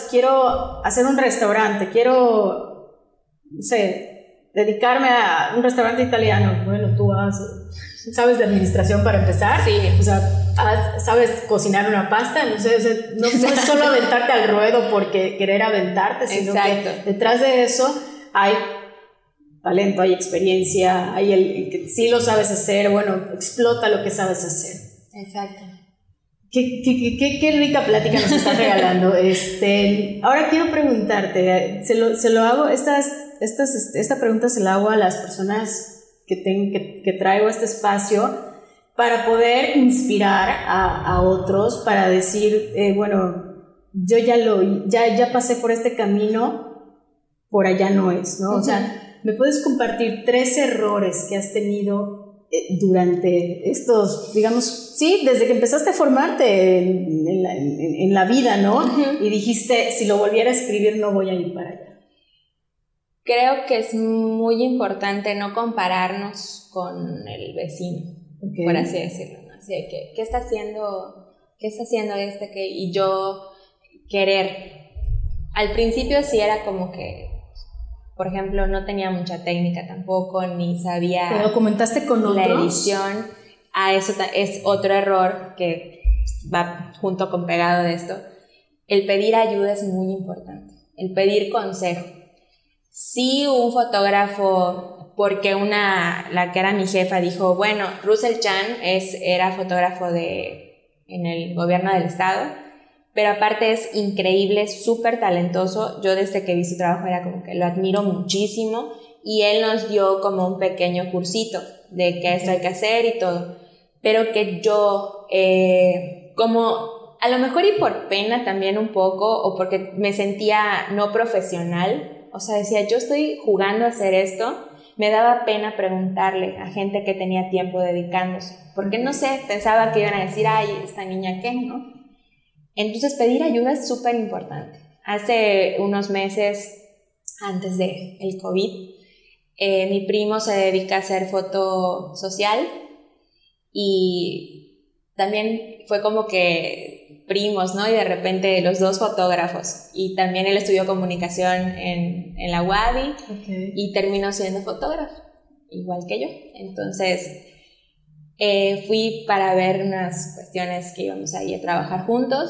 quiero hacer un restaurante, quiero, no sé, dedicarme a un restaurante italiano. Bueno, tú sabes de administración para empezar. Sí. O sea, sabes cocinar una pasta, no sé, no, es solo aventarte al ruedo porque querer aventarte, sino que detrás de eso hay talento, hay experiencia, hay el, el, que sí lo sabes hacer, bueno, explota lo que sabes hacer. Exacto. Qué, qué, qué, rica plática nos estás regalando. Este, ahora quiero preguntarte, se lo, se lo hago, estas, estas, este, esta pregunta se la hago a las personas que, ten, que, que, traigo a este espacio para poder inspirar a, a otros, para decir, eh, bueno, yo ya, lo, ya, ya pasé por este camino, por allá no es, ¿no? O sea, ¿me puedes compartir tres errores que has tenido eh, durante estos, digamos, sí, desde que empezaste a formarte en, la, vida, ¿no? Y dijiste, si lo volviera a escribir, no voy a ir para allá. Creo que es muy importante no compararnos con el vecino, por así decirlo. ¿no? Así que, ¿qué está haciendo, qué está haciendo este? Que, y yo querer. Al principio sí era como que por ejemplo, no tenía mucha técnica tampoco, ni sabía... ¿Te documentaste con otros? La edición, a eso es otro error que va junto con pegado de esto. El pedir ayuda es muy importante, el pedir consejo. Si un fotógrafo, porque una, la que era mi jefa, dijo, bueno, Russell Chan es, era fotógrafo de, en el gobierno del estado, pero aparte es increíble, súper talentoso. Yo desde que vi su trabajo era como que lo admiro muchísimo y él nos dio como un pequeño cursito de qué esto hay que hacer y todo. Pero que yo, eh, como a lo mejor y por pena también un poco, o porque me sentía no profesional, o sea, decía, yo estoy jugando a hacer esto, me daba pena preguntarle a gente que tenía tiempo dedicándose, porque no sé, pensaba que iban a decir, ay, esta niña qué, ¿no? Entonces pedir ayuda es súper importante. Hace unos meses, antes del el COVID, eh, mi primo se dedica a hacer foto social y también fue como que primos, ¿no? Y de repente los dos fotógrafos. Y también él estudió comunicación en, en la UADI y terminó siendo fotógrafo, igual que yo. Entonces, eh, fui para ver unas cuestiones que íbamos ahí a trabajar juntos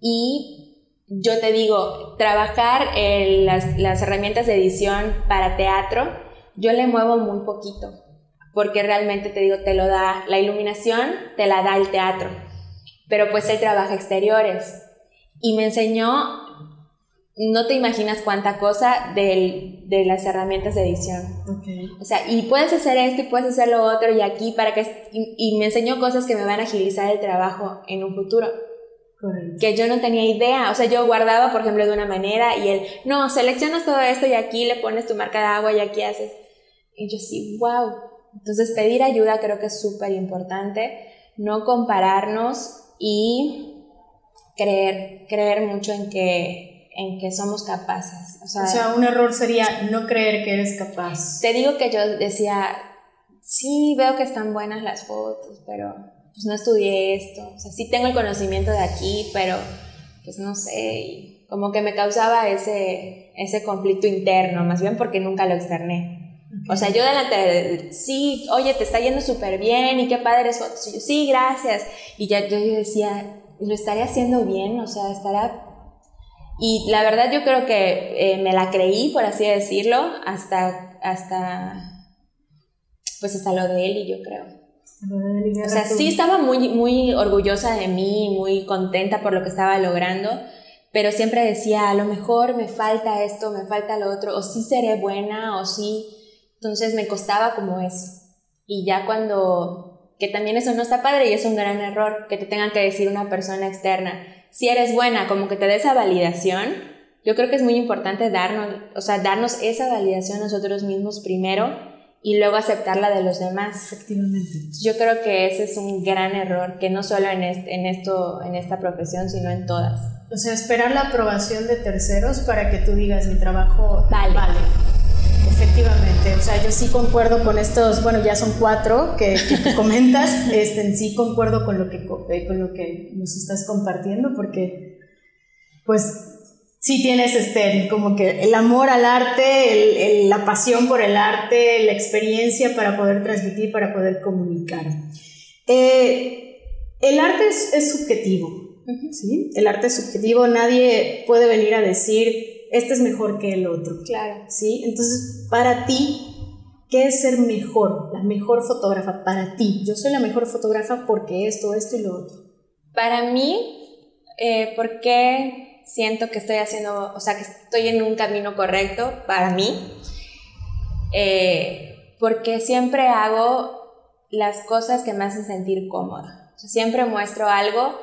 y yo te digo, trabajar en las, las herramientas de edición para teatro, yo le muevo muy poquito, porque realmente te digo, te lo da, la iluminación te la da el teatro, pero pues él trabaja exteriores y me enseñó no te imaginas cuánta cosa de, de las herramientas de edición. O sea, y puedes hacer esto y puedes hacer lo otro y aquí para que... Y, me enseñó cosas que me van a agilizar el trabajo en un futuro. que yo no tenía idea. O sea, yo guardaba, por ejemplo, de una manera y él, no, seleccionas todo esto y aquí le pones tu marca de agua y aquí haces. Y yo sí, wow. Entonces pedir ayuda creo que es súper importante, no compararnos y creer, creer mucho en que, en que somos capaces. O sea, o sea, un error sería no creer que eres capaz. Te digo que yo decía, sí, veo que están buenas las fotos, pero pues no estudié esto, o sea, sí tengo el conocimiento de aquí, pero pues no sé, como que me causaba ese, ese conflicto interno, más bien porque nunca lo externé. O sea, yo delante de, sí, oye, te está yendo súper bien y qué padre es fotos. Y yo, sí, gracias. Y ya yo decía, lo estaré haciendo bien, o sea, estará... Y la verdad yo creo que eh, me la creí, por así decirlo, hasta, hasta, pues hasta lo de él y yo creo. O sea, sí estaba muy, muy orgullosa de mí, muy contenta por lo que estaba logrando, pero siempre decía, a lo mejor me falta esto, me falta lo otro, o sí seré buena, o sí. Entonces me costaba como eso. Y ya cuando, que también eso no está padre y es un gran error, que te tengan que decir una persona externa, si eres buena, como que te dé esa validación, yo creo que es muy importante darnos, o sea, darnos esa validación nosotros mismos primero y luego aceptarla de los demás. Efectivamente. Yo creo que ese es un gran error, que no solo en, en, esto, en esta profesión, sino en todas. O sea, esperar la aprobación de terceros para que tú digas mi trabajo vale. vale. Efectivamente, o sea, yo sí concuerdo con estos, bueno, ya son cuatro que, que comentas, este, sí concuerdo con lo, que, eh, con lo que nos estás compartiendo, porque pues sí tienes este, como que el amor al arte, la pasión por el arte, la experiencia para poder transmitir, para poder comunicar. Eh, el arte es, subjetivo, ¿sí? El arte es subjetivo, nadie puede venir a decir, este es mejor que el otro. Claro. ¿Sí? Entonces, para ti, ¿qué es ser mejor? La mejor fotógrafa para ti. Yo soy la mejor fotógrafa porque esto, esto y lo otro. Para mí, eh, porque siento que estoy haciendo, o sea, que estoy en un camino correcto para mí, eh, porque siempre hago las cosas que me hacen sentir cómoda. O sea, siempre muestro algo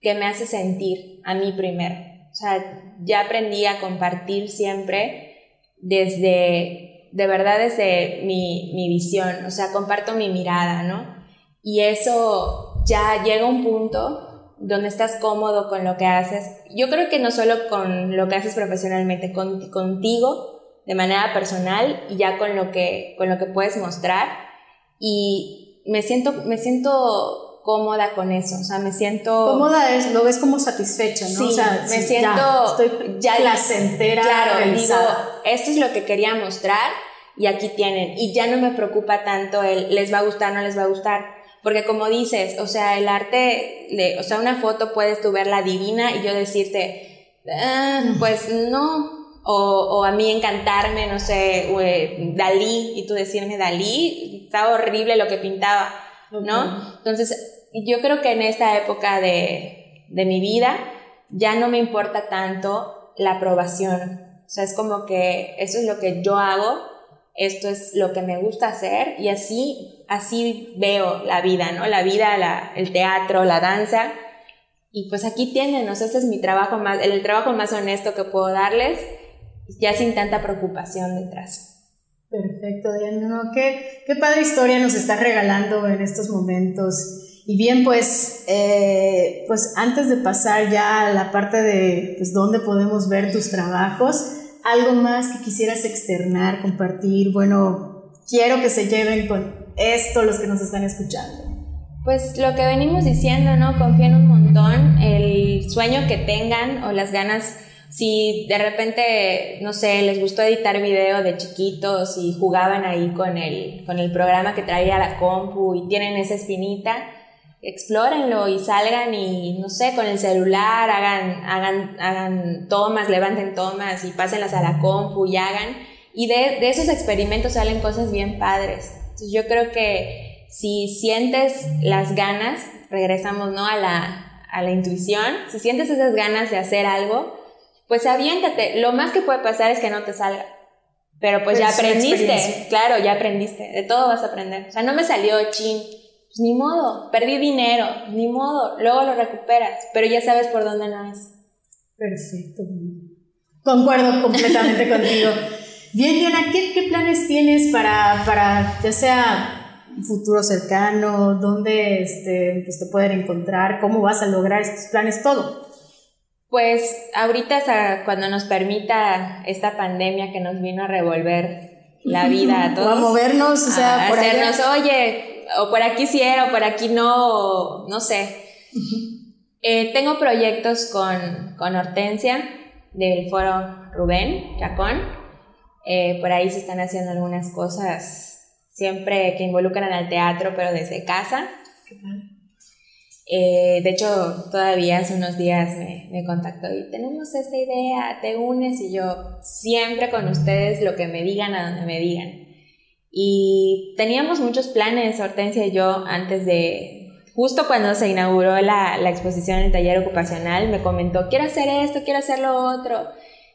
que me hace sentir a mí primero. O sea, ya aprendí a compartir siempre desde, de verdad, desde mi, mi visión. O sea, comparto mi mirada, ¿no? Y eso ya llega a un punto donde estás cómodo con lo que haces. Yo creo que no solo con lo que haces profesionalmente, con, contigo de manera personal y ya con lo que, con lo que puedes mostrar. Y me siento, me siento cómoda con eso, o sea, me siento... Cómoda es, lo ves como satisfecha, ¿no? Sí, o sea, me siento... Ya, estoy ya placentera, Claro, digo, esto es lo que quería mostrar y aquí tienen. Y ya no me preocupa tanto el les va a gustar, no les va a gustar porque como dices, o sea, el arte, o sea, una foto puedes tú verla divina y yo decirte, ah, pues no. O, o, a mí encantarme, no sé, eh, Dalí, y tú decirme Dalí, estaba horrible lo que pintaba, ¿no? Entonces, yo creo que en esta época de, de mi vida ya no me importa tanto la aprobación. O sea, es como que eso es lo que yo hago esto es lo que me gusta hacer y así, así veo la vida, ¿no? La vida, la, el teatro, la danza. Y pues aquí tienen, ¿no? Este es mi trabajo más, el, trabajo más honesto que puedo darles, ya sin tanta preocupación detrás. Perfecto, Diana. No, qué, qué padre historia nos está regalando en estos momentos. Y bien, pues, eh, pues antes de pasar ya a la parte de pues, dónde podemos ver tus trabajos, algo más que quisieras externar, compartir, bueno, quiero que se lleven con esto los que nos están escuchando. Pues lo que venimos diciendo, ¿no? Confíen un montón, el sueño que tengan o las ganas, si de repente, no sé, les gustó editar video de chiquitos y jugaban ahí con el, con el programa que traía la compu y tienen esa espinita, explórenlo y salgan y, no sé, con el celular, hagan, hagan, hagan tomas, levanten tomas y pásenlas a la compu y hagan. Y de, de esos experimentos salen cosas bien padres. Entonces yo creo que si sientes las ganas, regresamos ¿no? a, la, a la intuición, si sientes esas ganas de hacer algo, pues aviéntate. Lo más que puede pasar es que no te salga. Pero pues ya aprendiste, claro, ya aprendiste, de todo vas a aprender. O sea, no me salió chin, pues ni modo, perdí dinero, ni modo, luego lo recuperas, pero ya sabes por dónde no es. Perfecto. Concuerdo completamente contigo. Bien, Diana, ¿qué, ¿qué, planes tienes para, para, ya sea un futuro cercano, dónde este, pues te pueden encontrar, cómo vas a lograr estos planes, todo? Pues ahorita cuando nos permita esta pandemia que nos vino a revolver la vida a todos. a movernos, o sea, a por hacernos, oye, o por aquí sí era, o por aquí no, no sé. Eh, tengo proyectos con, con Hortensia del foro Rubén Chacón. Eh, por ahí se están haciendo algunas cosas siempre que involucran al teatro, pero desde casa. Eh, de hecho, todavía hace unos días me, me, contactó y tenemos esta idea, te unes y yo siempre con ustedes lo que me digan a donde me digan. Y teníamos muchos planes, Hortensia y yo, antes de, justo cuando se inauguró la, la exposición en el taller ocupacional, me comentó, quiero hacer esto, quiero hacer lo otro.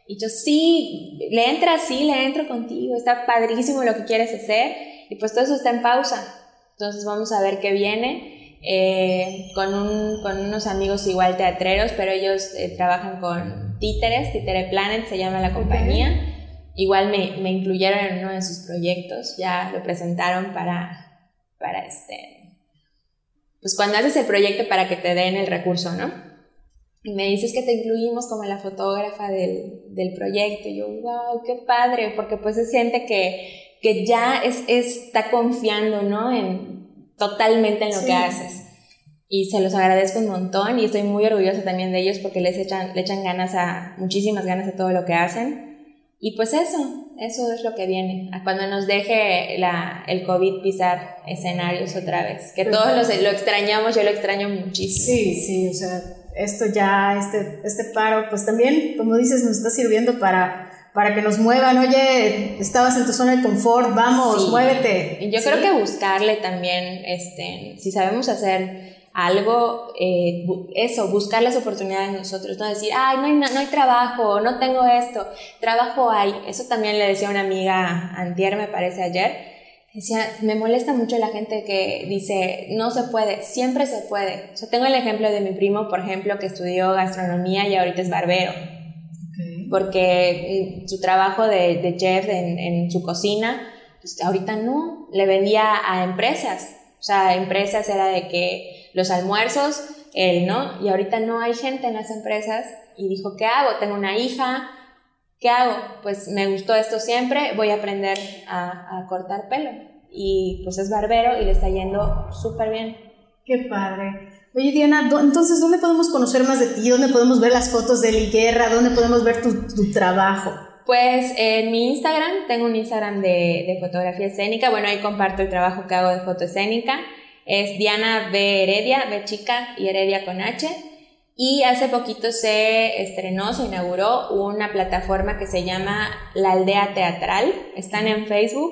Y yo, sí, le entra, sí, le entro contigo, está padrísimo lo que quieres hacer. Y pues todo eso está en pausa. Entonces vamos a ver qué viene. Eh, con, un, con, unos amigos igual teatreros, pero ellos eh, trabajan con títeres, Títere Planet se llama la compañía. Igual me, me, incluyeron en uno de sus proyectos, ya lo presentaron para, para este, pues cuando haces el proyecto para que te den el recurso, ¿no? Y me dices que te incluimos como la fotógrafa del, del proyecto. Y yo, wow, qué padre, porque pues es gente que, que ya es, está confiando, ¿no? En, totalmente en lo que haces. Y se los agradezco un montón y estoy muy orgullosa también de ellos porque les echan, le echan ganas a, muchísimas ganas a todo lo que hacen. Y pues eso, eso es lo que viene. A cuando nos deje la, el COVID pisar escenarios otra vez. Que todos los, lo extrañamos, yo lo extraño muchísimo. Sí, sí, o sea, esto ya, este, este paro, pues también, como dices, nos está sirviendo para para que nos muevan, oye, estabas en tu zona de confort, vamos, muévete. Y yo creo que buscarle también, este, si sabemos hacer algo, eh, eso, buscar las oportunidades nosotros, no decir, ay, no hay, no hay trabajo, no tengo esto, trabajo hay. Eso también le decía una amiga antier, me parece ayer, decía, me molesta mucho la gente que dice, no se puede, siempre se puede. Yo tengo el ejemplo de mi primo, por ejemplo, que estudió gastronomía y ahorita es barbero. Porque su trabajo de, de chef en, en, su cocina, pues ahorita no, le vendía a empresas, o sea, empresas era de que los almuerzos, él, ¿no? Y ahorita no hay gente en las empresas y dijo, ¿qué hago? Tengo una hija, ¿qué hago? Pues me gustó esto siempre, voy a aprender a, a cortar pelo. Y pues es barbero y le está yendo súper bien. Qué padre. Oye, Diana, entonces, ¿dónde podemos conocer más de ti? ¿Dónde podemos ver las fotos de Liguerra? ¿Dónde podemos ver tu, tu trabajo? Pues en mi Instagram, tengo un Instagram de, de, fotografía escénica. Bueno, ahí comparto el trabajo que hago de foto escénica. Es Diana B. Heredia, B chica y Heredia con H. Y hace poquito se estrenó, se inauguró una plataforma que se llama La Aldea Teatral. Están en Facebook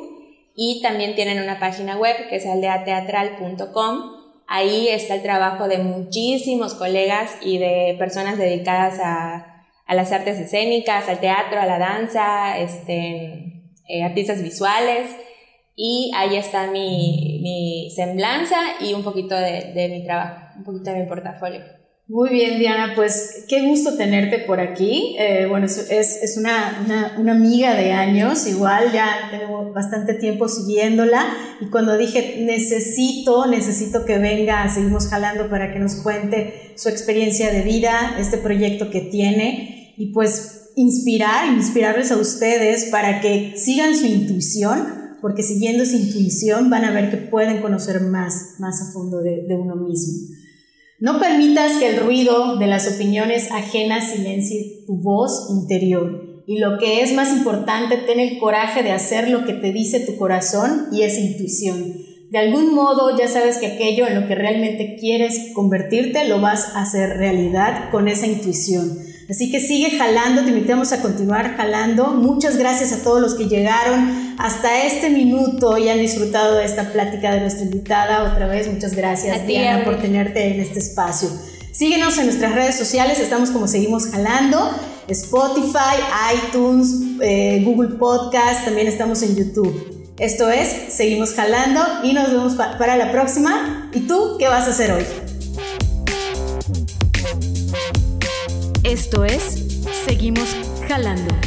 y también tienen una página web que es aldeateatral.com Ahí está el trabajo de muchísimos colegas y de personas dedicadas a, a las artes escénicas, al teatro, a la danza, este, eh, artistas visuales. Y ahí está mi, mi semblanza y un poquito de, de mi trabajo, un poquito de mi portafolio. Muy bien, Diana, pues qué gusto tenerte por aquí. Eh, bueno, es, es una, una, amiga de años, igual ya tengo bastante tiempo siguiéndola y cuando dije necesito, necesito que venga, seguimos jalando para que nos cuente su experiencia de vida, este proyecto que tiene y pues inspirar, inspirarles a ustedes para que sigan su intuición, porque siguiendo su intuición van a ver que pueden conocer más, más a fondo de, de uno mismo. No permitas que el ruido de las opiniones ajenas silencie tu voz interior. Y lo que es más importante, ten el coraje de hacer lo que te dice tu corazón y esa intuición. De algún modo ya sabes que aquello en lo que realmente quieres convertirte lo vas a hacer realidad con esa intuición. Así que sigue jalando, te invitamos a continuar jalando. Muchas gracias a todos los que llegaron hasta este minuto y han disfrutado de esta plática de nuestra invitada. Otra vez, muchas gracias, Diana, por tenerte en este espacio. Síguenos en nuestras redes sociales, estamos como Seguimos Jalando, Spotify, iTunes, eh, Google Podcast, también estamos en YouTube. Esto es, seguimos jalando y nos vemos para la próxima. ¿Y tú qué vas a hacer hoy? Esto es, seguimos jalando.